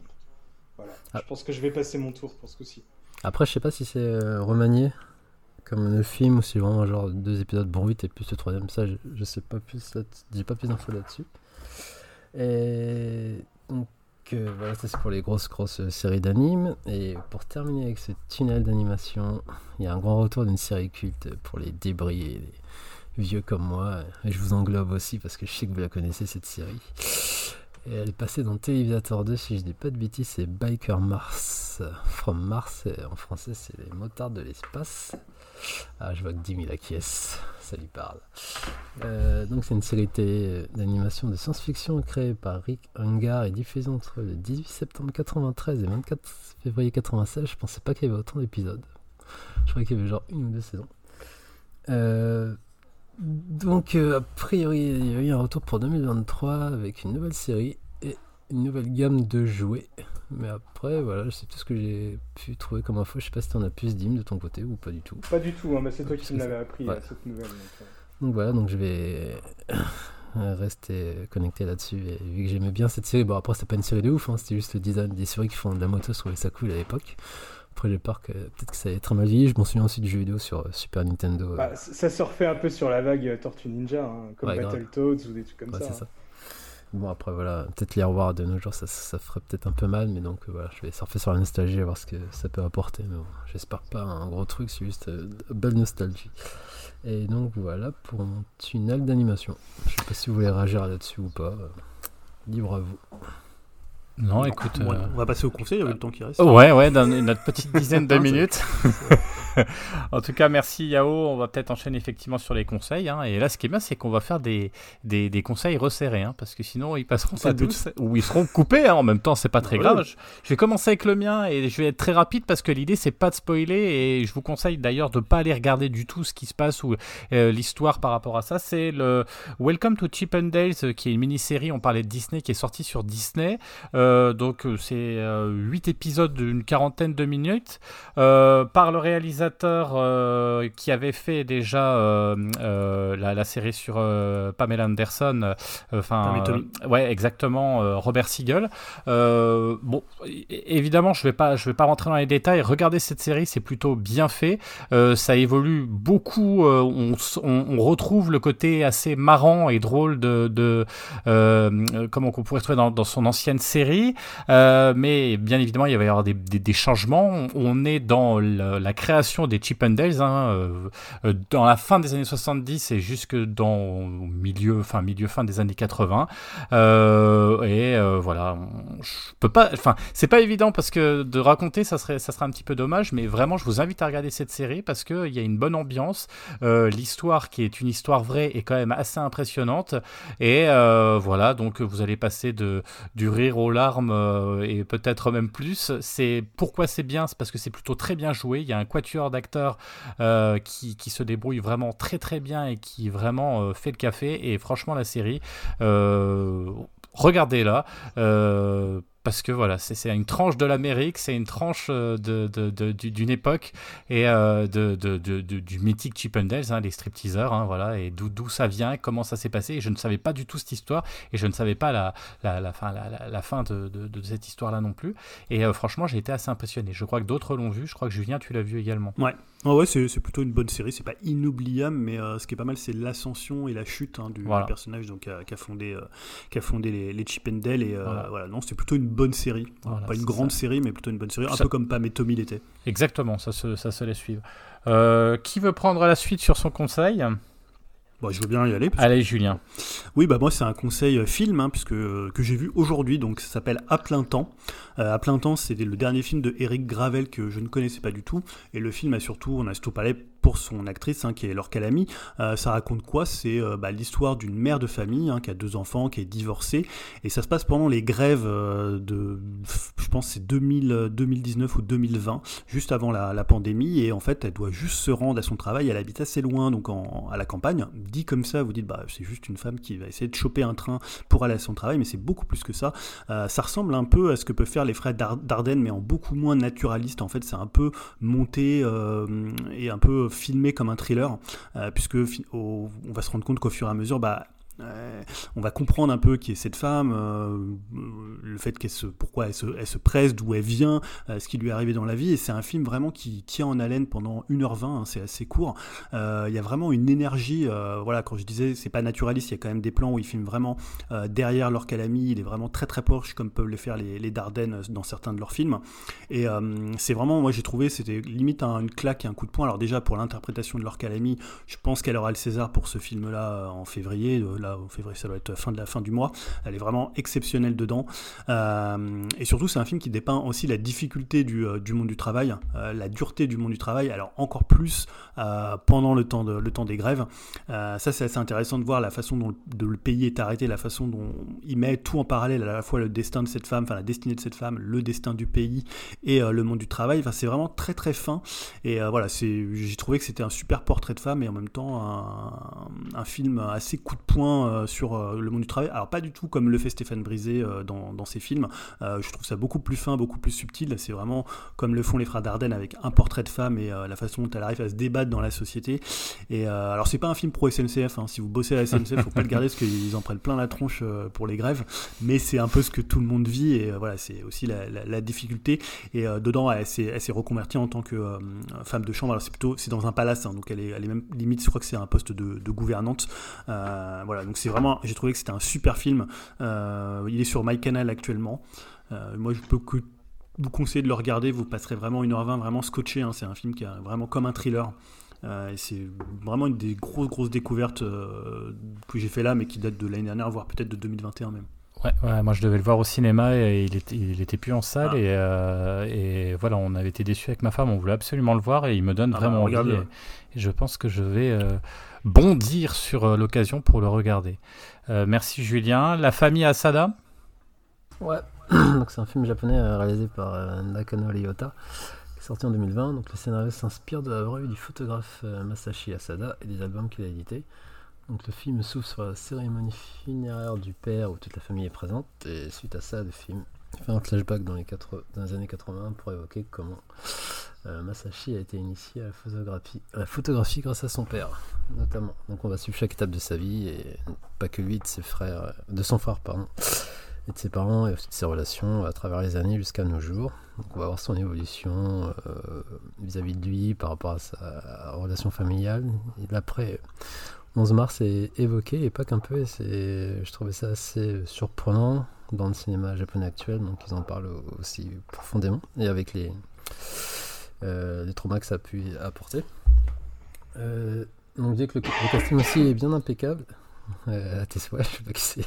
voilà. Ah. Je pense que je vais passer mon tour pour ce coup-ci. Après, je sais pas si c'est euh, remanié comme le film ou si vraiment genre deux épisodes bon 8 et plus le troisième. Ça, je, je sais pas plus, j'ai pas plus d'infos là-dessus. Et donc euh, voilà, ça c'est pour les grosses grosses euh, séries d'animes. Et pour terminer avec ce tunnel d'animation, il y a un grand retour d'une série culte pour les débris et les vieux comme moi. Et je vous englobe aussi parce que je sais que vous la connaissez cette série. Et elle est passée dans Télévisateur 2, si je dis pas de bêtises, c'est Biker Mars. From Mars, en français c'est les motards de l'espace. Ah, je vois que 10 000 acquiescent, ça lui parle. Euh, donc c'est une série télé d'animation de science-fiction créée par Rick Hungar et diffusée entre le 18 septembre 93 et 24 février 96. Je pensais pas qu'il y avait autant d'épisodes. Je croyais qu'il y avait genre une ou deux saisons. Euh, donc, euh, a priori, il y a eu un retour pour 2023 avec une nouvelle série et une nouvelle gamme de jouets. Mais après, voilà, c'est tout ce que j'ai pu trouver comme info. Je sais pas si t'en as plus, Dim, de ton côté ou pas du tout. Pas du tout, hein, mais c'est toi qui C'est me l'avais appris, Ouais. euh, cette nouvelle. donc, euh. Donc voilà, donc je vais rester connecté là-dessus. Et vu que j'aimais bien cette série, bon après, c'était pas une série de ouf, hein, c'était juste le design des séries qui font de la moto, je trouvais ça cool à l'époque. Après, j'ai peur que peut-être que ça ait très mal vieilli. Je m'en souviens aussi du jeu vidéo sur euh, Super Nintendo. euh, Bah, ça se refait un peu sur la vague euh, Tortue Ninja, hein, comme Ouais. Battletoads ou des trucs comme Ouais, ça. c'est hein. ça. Bon, après, voilà, peut-être les revoir de nos jours, ça, ça ferait peut-être un peu mal, mais donc voilà, je vais surfer sur la nostalgie, voir ce que ça peut apporter. Mais bon, j'espère pas un gros truc, c'est juste euh, belle nostalgie. Et donc voilà pour mon tunnel d'animation. Je sais pas si vous voulez réagir là-dessus ou pas. Libre à vous. Non, écoute. Euh, On va passer au conseil avec le temps qui reste. Ouais, ouais, dans notre petite dizaine de minutes. en tout cas, merci Yao. On va peut-être enchaîner effectivement sur les conseils. hein. Et là, ce qui est bien, c'est qu'on va faire des, des, des conseils resserrés. hein, parce que sinon, ils passeront pas tous. Ou ils seront coupés. hein. En même temps, c'est pas très grave. Je, je vais commencer avec le mien et je vais être très rapide parce que l'idée, c'est pas de spoiler. Et je vous conseille d'ailleurs de pas aller regarder du tout ce qui se passe ou euh, l'histoire par rapport à ça. C'est le Welcome to Chip and Dale, euh, qui est une mini-série. On parlait de Disney qui est sortie sur Disney. Euh, donc c'est euh, 8 épisodes d'une quarantaine de minutes par le réalisateur euh, qui avait fait déjà euh, euh, la, la série sur Pamela Anderson. Enfin, ouais, exactement, Robert Siegel. Bon, évidemment, je vais pas, je vais pas rentrer dans les détails. Regardez cette série, c'est plutôt bien fait. Ça évolue beaucoup. on, on- on retrouve le côté assez marrant et drôle de, de comment qu'on pourrait trouver dans, dans son ancienne série. Mais bien évidemment, il va y avoir des, des- des changements. On, on est dans la, la création des Chip and Dales, hein, euh, euh, dans la fin des années 70 et jusque dans milieu, fin milieu fin des années 80. Euh, et voilà, je peux pas. Enfin, c'est pas évident parce que de raconter, ça serait, ça serait un petit peu dommage. Mais vraiment, je vous invite à regarder cette série parce que il y a une bonne ambiance. L'histoire, qui est une histoire vraie, est quand même assez impressionnante. Et voilà, donc vous allez passer de du rire aux larmes et peut-être même plus. C'est pourquoi c'est bien, c'est parce que c'est plutôt très bien joué. Il y a un quatuor d'acteurs euh, qui, se débrouille vraiment très très bien et qui vraiment euh, fait le café. Et franchement, la série, euh, regardez-la. Parce que voilà, c'est une tranche de l'Amérique, c'est une tranche euh, de, d'une époque et euh, de, de- de- de- du mythique Chip and Dales, hein, les stripteaseurs, hein, voilà, et d'où d'où ça vient, comment ça s'est passé. Et je ne savais pas du tout cette histoire et je ne savais pas la, la, la fin, la, la- la fin de, cette histoire-là non plus. Et euh, franchement, j'ai été assez impressionné. Je crois que d'autres l'ont vu. Je crois que Julien, tu l'as vu également. Ah ouais, c'est plutôt une bonne série. C'est pas inoubliable, mais euh, ce qui est pas mal, c'est l'ascension et la chute hein, du, Voilà. personnage donc, qui, a, fondé, qui a fondé les, les Chip and Dale. Et Voilà. voilà. non, c'est plutôt une bonne série. Voilà, pas une grande ça. série, mais plutôt une bonne série. Un Ça- peu comme Pam et Tommy l'était. Exactement, ça se, ça se laisse suivre. Euh, qui veut prendre la suite sur son conseil? Bon, je veux bien y aller. parce Allez, Julien. Oui, bah moi c'est un conseil euh, film hein, puisque euh, que j'ai vu aujourd'hui, donc ça s'appelle À plein temps. Euh, à plein temps, c'était le dernier film de Eric Gravel que je ne connaissais pas du tout, et le film a surtout, on a surtout parlé pour son actrice, hein, qui est Laure Calamy. ça raconte quoi? C'est bah, l'histoire d'une mère de famille hein, qui a deux enfants, qui est divorcée, et ça se passe pendant les grèves de, je pense c'est 2019 ou 2020, juste avant la, pandémie, et en fait elle doit juste se rendre à son travail, elle habite assez loin, donc à la campagne. Dit comme ça, vous dites bah c'est juste une femme qui va essayer de choper un train pour aller à son travail, mais c'est beaucoup plus que ça. ça ressemble un peu à ce que peuvent faire les frères Dardenne, mais en beaucoup moins naturaliste. En fait, c'est un peu monté euh, et un peu filmé comme un thriller, euh, puisque on va se rendre compte qu'au fur et à mesure, bah, on va comprendre un peu qui est cette femme, euh, le fait qu'elle se, pourquoi elle se, elle se presse, d'où elle vient, euh, ce qui lui est arrivé dans la vie. Et c'est un film vraiment qui tient en haleine pendant 1h20, hein, c'est assez court. Euh, il y a vraiment une énergie, voilà, quand je disais c'est pas naturaliste, il y a quand même des plans où il filme vraiment derrière leur calamie, il est vraiment très très proche, comme peuvent le faire les, les Dardennes dans certains de leurs films. Et c'est vraiment, moi j'ai trouvé, c'était limite une claque et un coup de poing. Alors déjà pour l'interprétation de leur calamie, je pense qu'elle aura le César pour ce film-là en février. Au février, ça doit être fin la fin du mois. Elle est vraiment exceptionnelle dedans. Euh, et surtout, c'est un film qui dépeint aussi la difficulté du, euh, monde du travail, euh, la dureté du monde du travail, alors encore plus pendant le temps, des grèves. ça, c'est assez intéressant de voir la façon dont le, pays est arrêté, la façon dont il met tout en parallèle, à la fois le destin de cette femme, enfin la destinée de cette femme, le destin du pays et le monde du travail. Enfin, c'est vraiment très très fin. Et voilà, j'ai trouvé que c'était un super portrait de femme et en même temps un film assez coup de poing euh, sur euh, le monde du travail. Alors pas du tout comme le fait Stéphane Brisé euh, dans, ses films. je trouve ça beaucoup plus fin, beaucoup plus subtil. C'est vraiment comme le font les frères Dardenne avec un portrait de femme et la façon dont elle arrive à se débattre dans la société. Et alors c'est pas un film pro SNCF. Hein. Si vous bossez à la SNCF, faut pas le garder parce qu'ils en prennent plein la tronche pour les grèves. Mais c'est un peu ce que tout le monde vit et voilà, c'est aussi la, difficulté. Et dedans, elle s'est reconvertie en tant que femme de chambre. Alors c'est plutôt c'est dans un palace, hein. donc elle est, elle est même limite, je crois que c'est un poste de, de gouvernante. voilà, donc c'est vraiment, j'ai trouvé que c'était un super film. Euh, il est sur MyCanal actuellement. Euh, moi, je peux que vous conseiller de le regarder. Vous passerez vraiment 1h20 vraiment scotché. Hein. C'est un film qui est vraiment comme un thriller. Euh, c'est vraiment une des grosses, grosses découvertes que j'ai fait là, mais qui date de l'année dernière, voire peut-être de 2021 même. Ouais, moi je devais le voir au cinéma et il était, il était plus en salle ah. et, et, voilà, on avait été déçus avec ma femme, on voulait absolument le voir et il me donne ah bah, vraiment envie. Et, je pense que je vais bondir sur euh, l'occasion pour le regarder. Euh, merci Julien. La famille Asada? Ouais, donc c'est un film japonais euh, réalisé par Nakano Ryota, qui est sorti en 2020. Donc le scénario s'inspire de la vraie vie du photographe Masashi Asada et des albums qu'il a édités. Donc le film s'ouvre sur la cérémonie funéraire du père où toute la famille est présente. Et suite à ça, le film fait un flashback dans les, années 80 pour évoquer comment euh, Masashi a été initié à la, photographie, la photographie grâce à son père, notamment. Donc on va suivre chaque étape de sa vie, et pas que lui, de ses frères, euh, de son frère, pardon, et de ses parents, et aussi de ses relations à travers les années jusqu'à nos jours. Donc on va voir son évolution euh, vis-à-vis de lui par rapport à sa relation familiale. Et l'après, 11 mars est évoqué, et pas qu'un peu, et je trouvais ça assez surprenant dans le cinéma japonais actuel, donc ils en parlent aussi profondément, et avec les euh, les traumas que ça a pu apporter. Euh, donc, dit que le, casting aussi est bien impeccable. Euh, à tes souhaits, je sais pas qui c'est.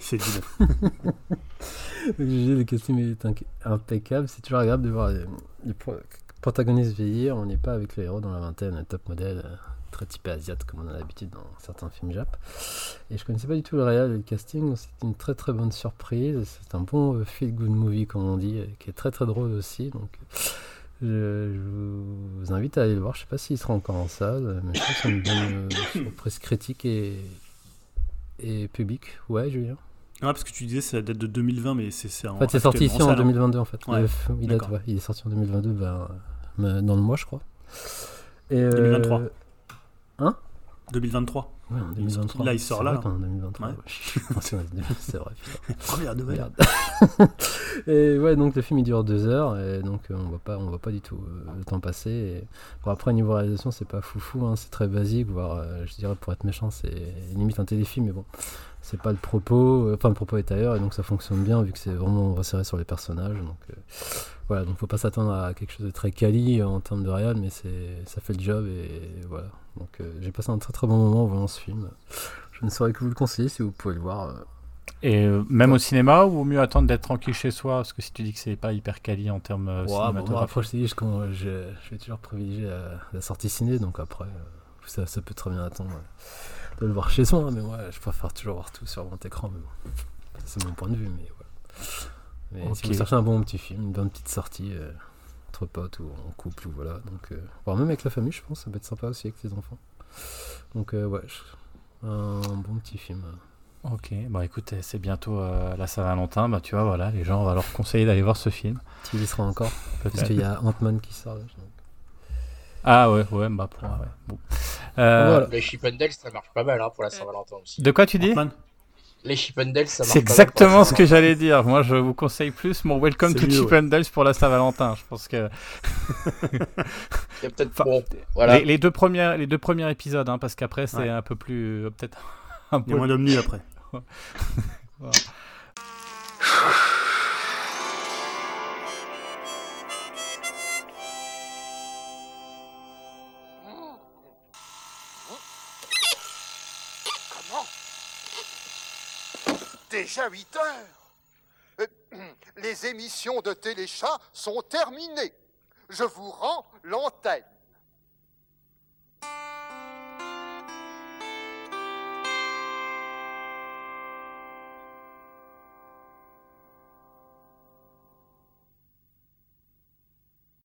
c'est le casting est impeccable. C'est toujours agréable de voir les, protagonistes vieillir. On n'est pas avec le héros dans la vingtaine, un top modèle très typé asiate comme on a l'habitude dans certains films jap. Et je connaissais pas du tout le réel et le casting, c'est une très très bonne surprise. C'est un bon feel good movie comme on dit, qui est très très drôle aussi. Donc je, vous invite à aller le voir. Je sais pas s'il sera encore en salle, mais je pense que c'est une bonne euh, surprise critique et, et publique. Ouais, Julien? Ah, parce que tu disais ça date de 2020, mais c'est en fait c'est sorti ici en, 2022 en fait. il, il, est sorti en 2022 ben, euh, dans le mois, je crois. Et, 2023. Euh, hein? 2023. Ouais, en 2023. Là, il sort là. En 2023. Ouais. c'est vrai. Première nouvelle. et ouais, donc le film il dure deux heures et donc euh, on voit pas, on voit pas du tout euh, le temps passer. Et... Bon, après niveau réalisation, c'est pas foufou, hein, c'est très basique, voire euh, je dirais pour être méchant, c'est limite un téléfilm, mais bon, c'est pas le propos. Enfin, le propos est ailleurs et donc ça fonctionne bien vu que c'est vraiment resserré sur les personnages. Donc voilà, donc faut pas s'attendre à quelque chose de très quali en termes de réal, mais c'est ça fait le job et voilà. Donc j'ai passé un très très bon moment en voyant ce film. Je ne saurais que vous le conseiller si vous pouvez le voir Et euh, même au cinéma ou mieux attendre d'être tranquille chez soi? Parce que si tu dis que c'est pas hyper quali en termes euh, Ouais, bon, cinématographiques. après, je dis, je, quand- je, je vais toujours privilégier la, la sortie ciné, donc après, euh, ça, ça peut très bien attendre euh, de le voir chez soi, hein, mais moi, je préfère toujours voir tout sur grand écran, mais bon, c'est mon point de vue, mais voilà. Mais Ok. si vous cherchez un bon petit film, une bonne petite sortie, euh, entre potes ou en couple, ou voilà, donc, euh, voire même avec la famille, je pense, ça peut être sympa aussi avec les enfants. Donc, euh, ouais, un bon petit film. Ok, bah écoute, c'est bientôt euh, la Saint-Valentin, bah tu vois, voilà, les gens, on va leur conseiller d'aller voir ce film. Tu y seras encore, parce qu'il y a Ant-Man qui sort là. Ah ouais, ouais, bah pour ouais. Bon. Euh, Voilà. Les Chippendales, ça marche pas mal hein, pour la Saint-Valentin aussi. De quoi tu dis Les Chippendales, ça marche C'est pas exactement ce que j'allais dire. Moi, je vous conseille plus mon Welcome to mieux, Chip ouais. pour la Saint-Valentin. Je pense que Il y a peut-être Enfin, bon, voilà. les, les deux premières, les deux premiers épisodes, hein, parce qu'après c'est Ouais. un peu plus, euh, peut-être un Il y a peu. moins d'hommes nus après. déjà 8 heures. Euh, les émissions de Téléchat sont terminées. Je vous rends l'antenne.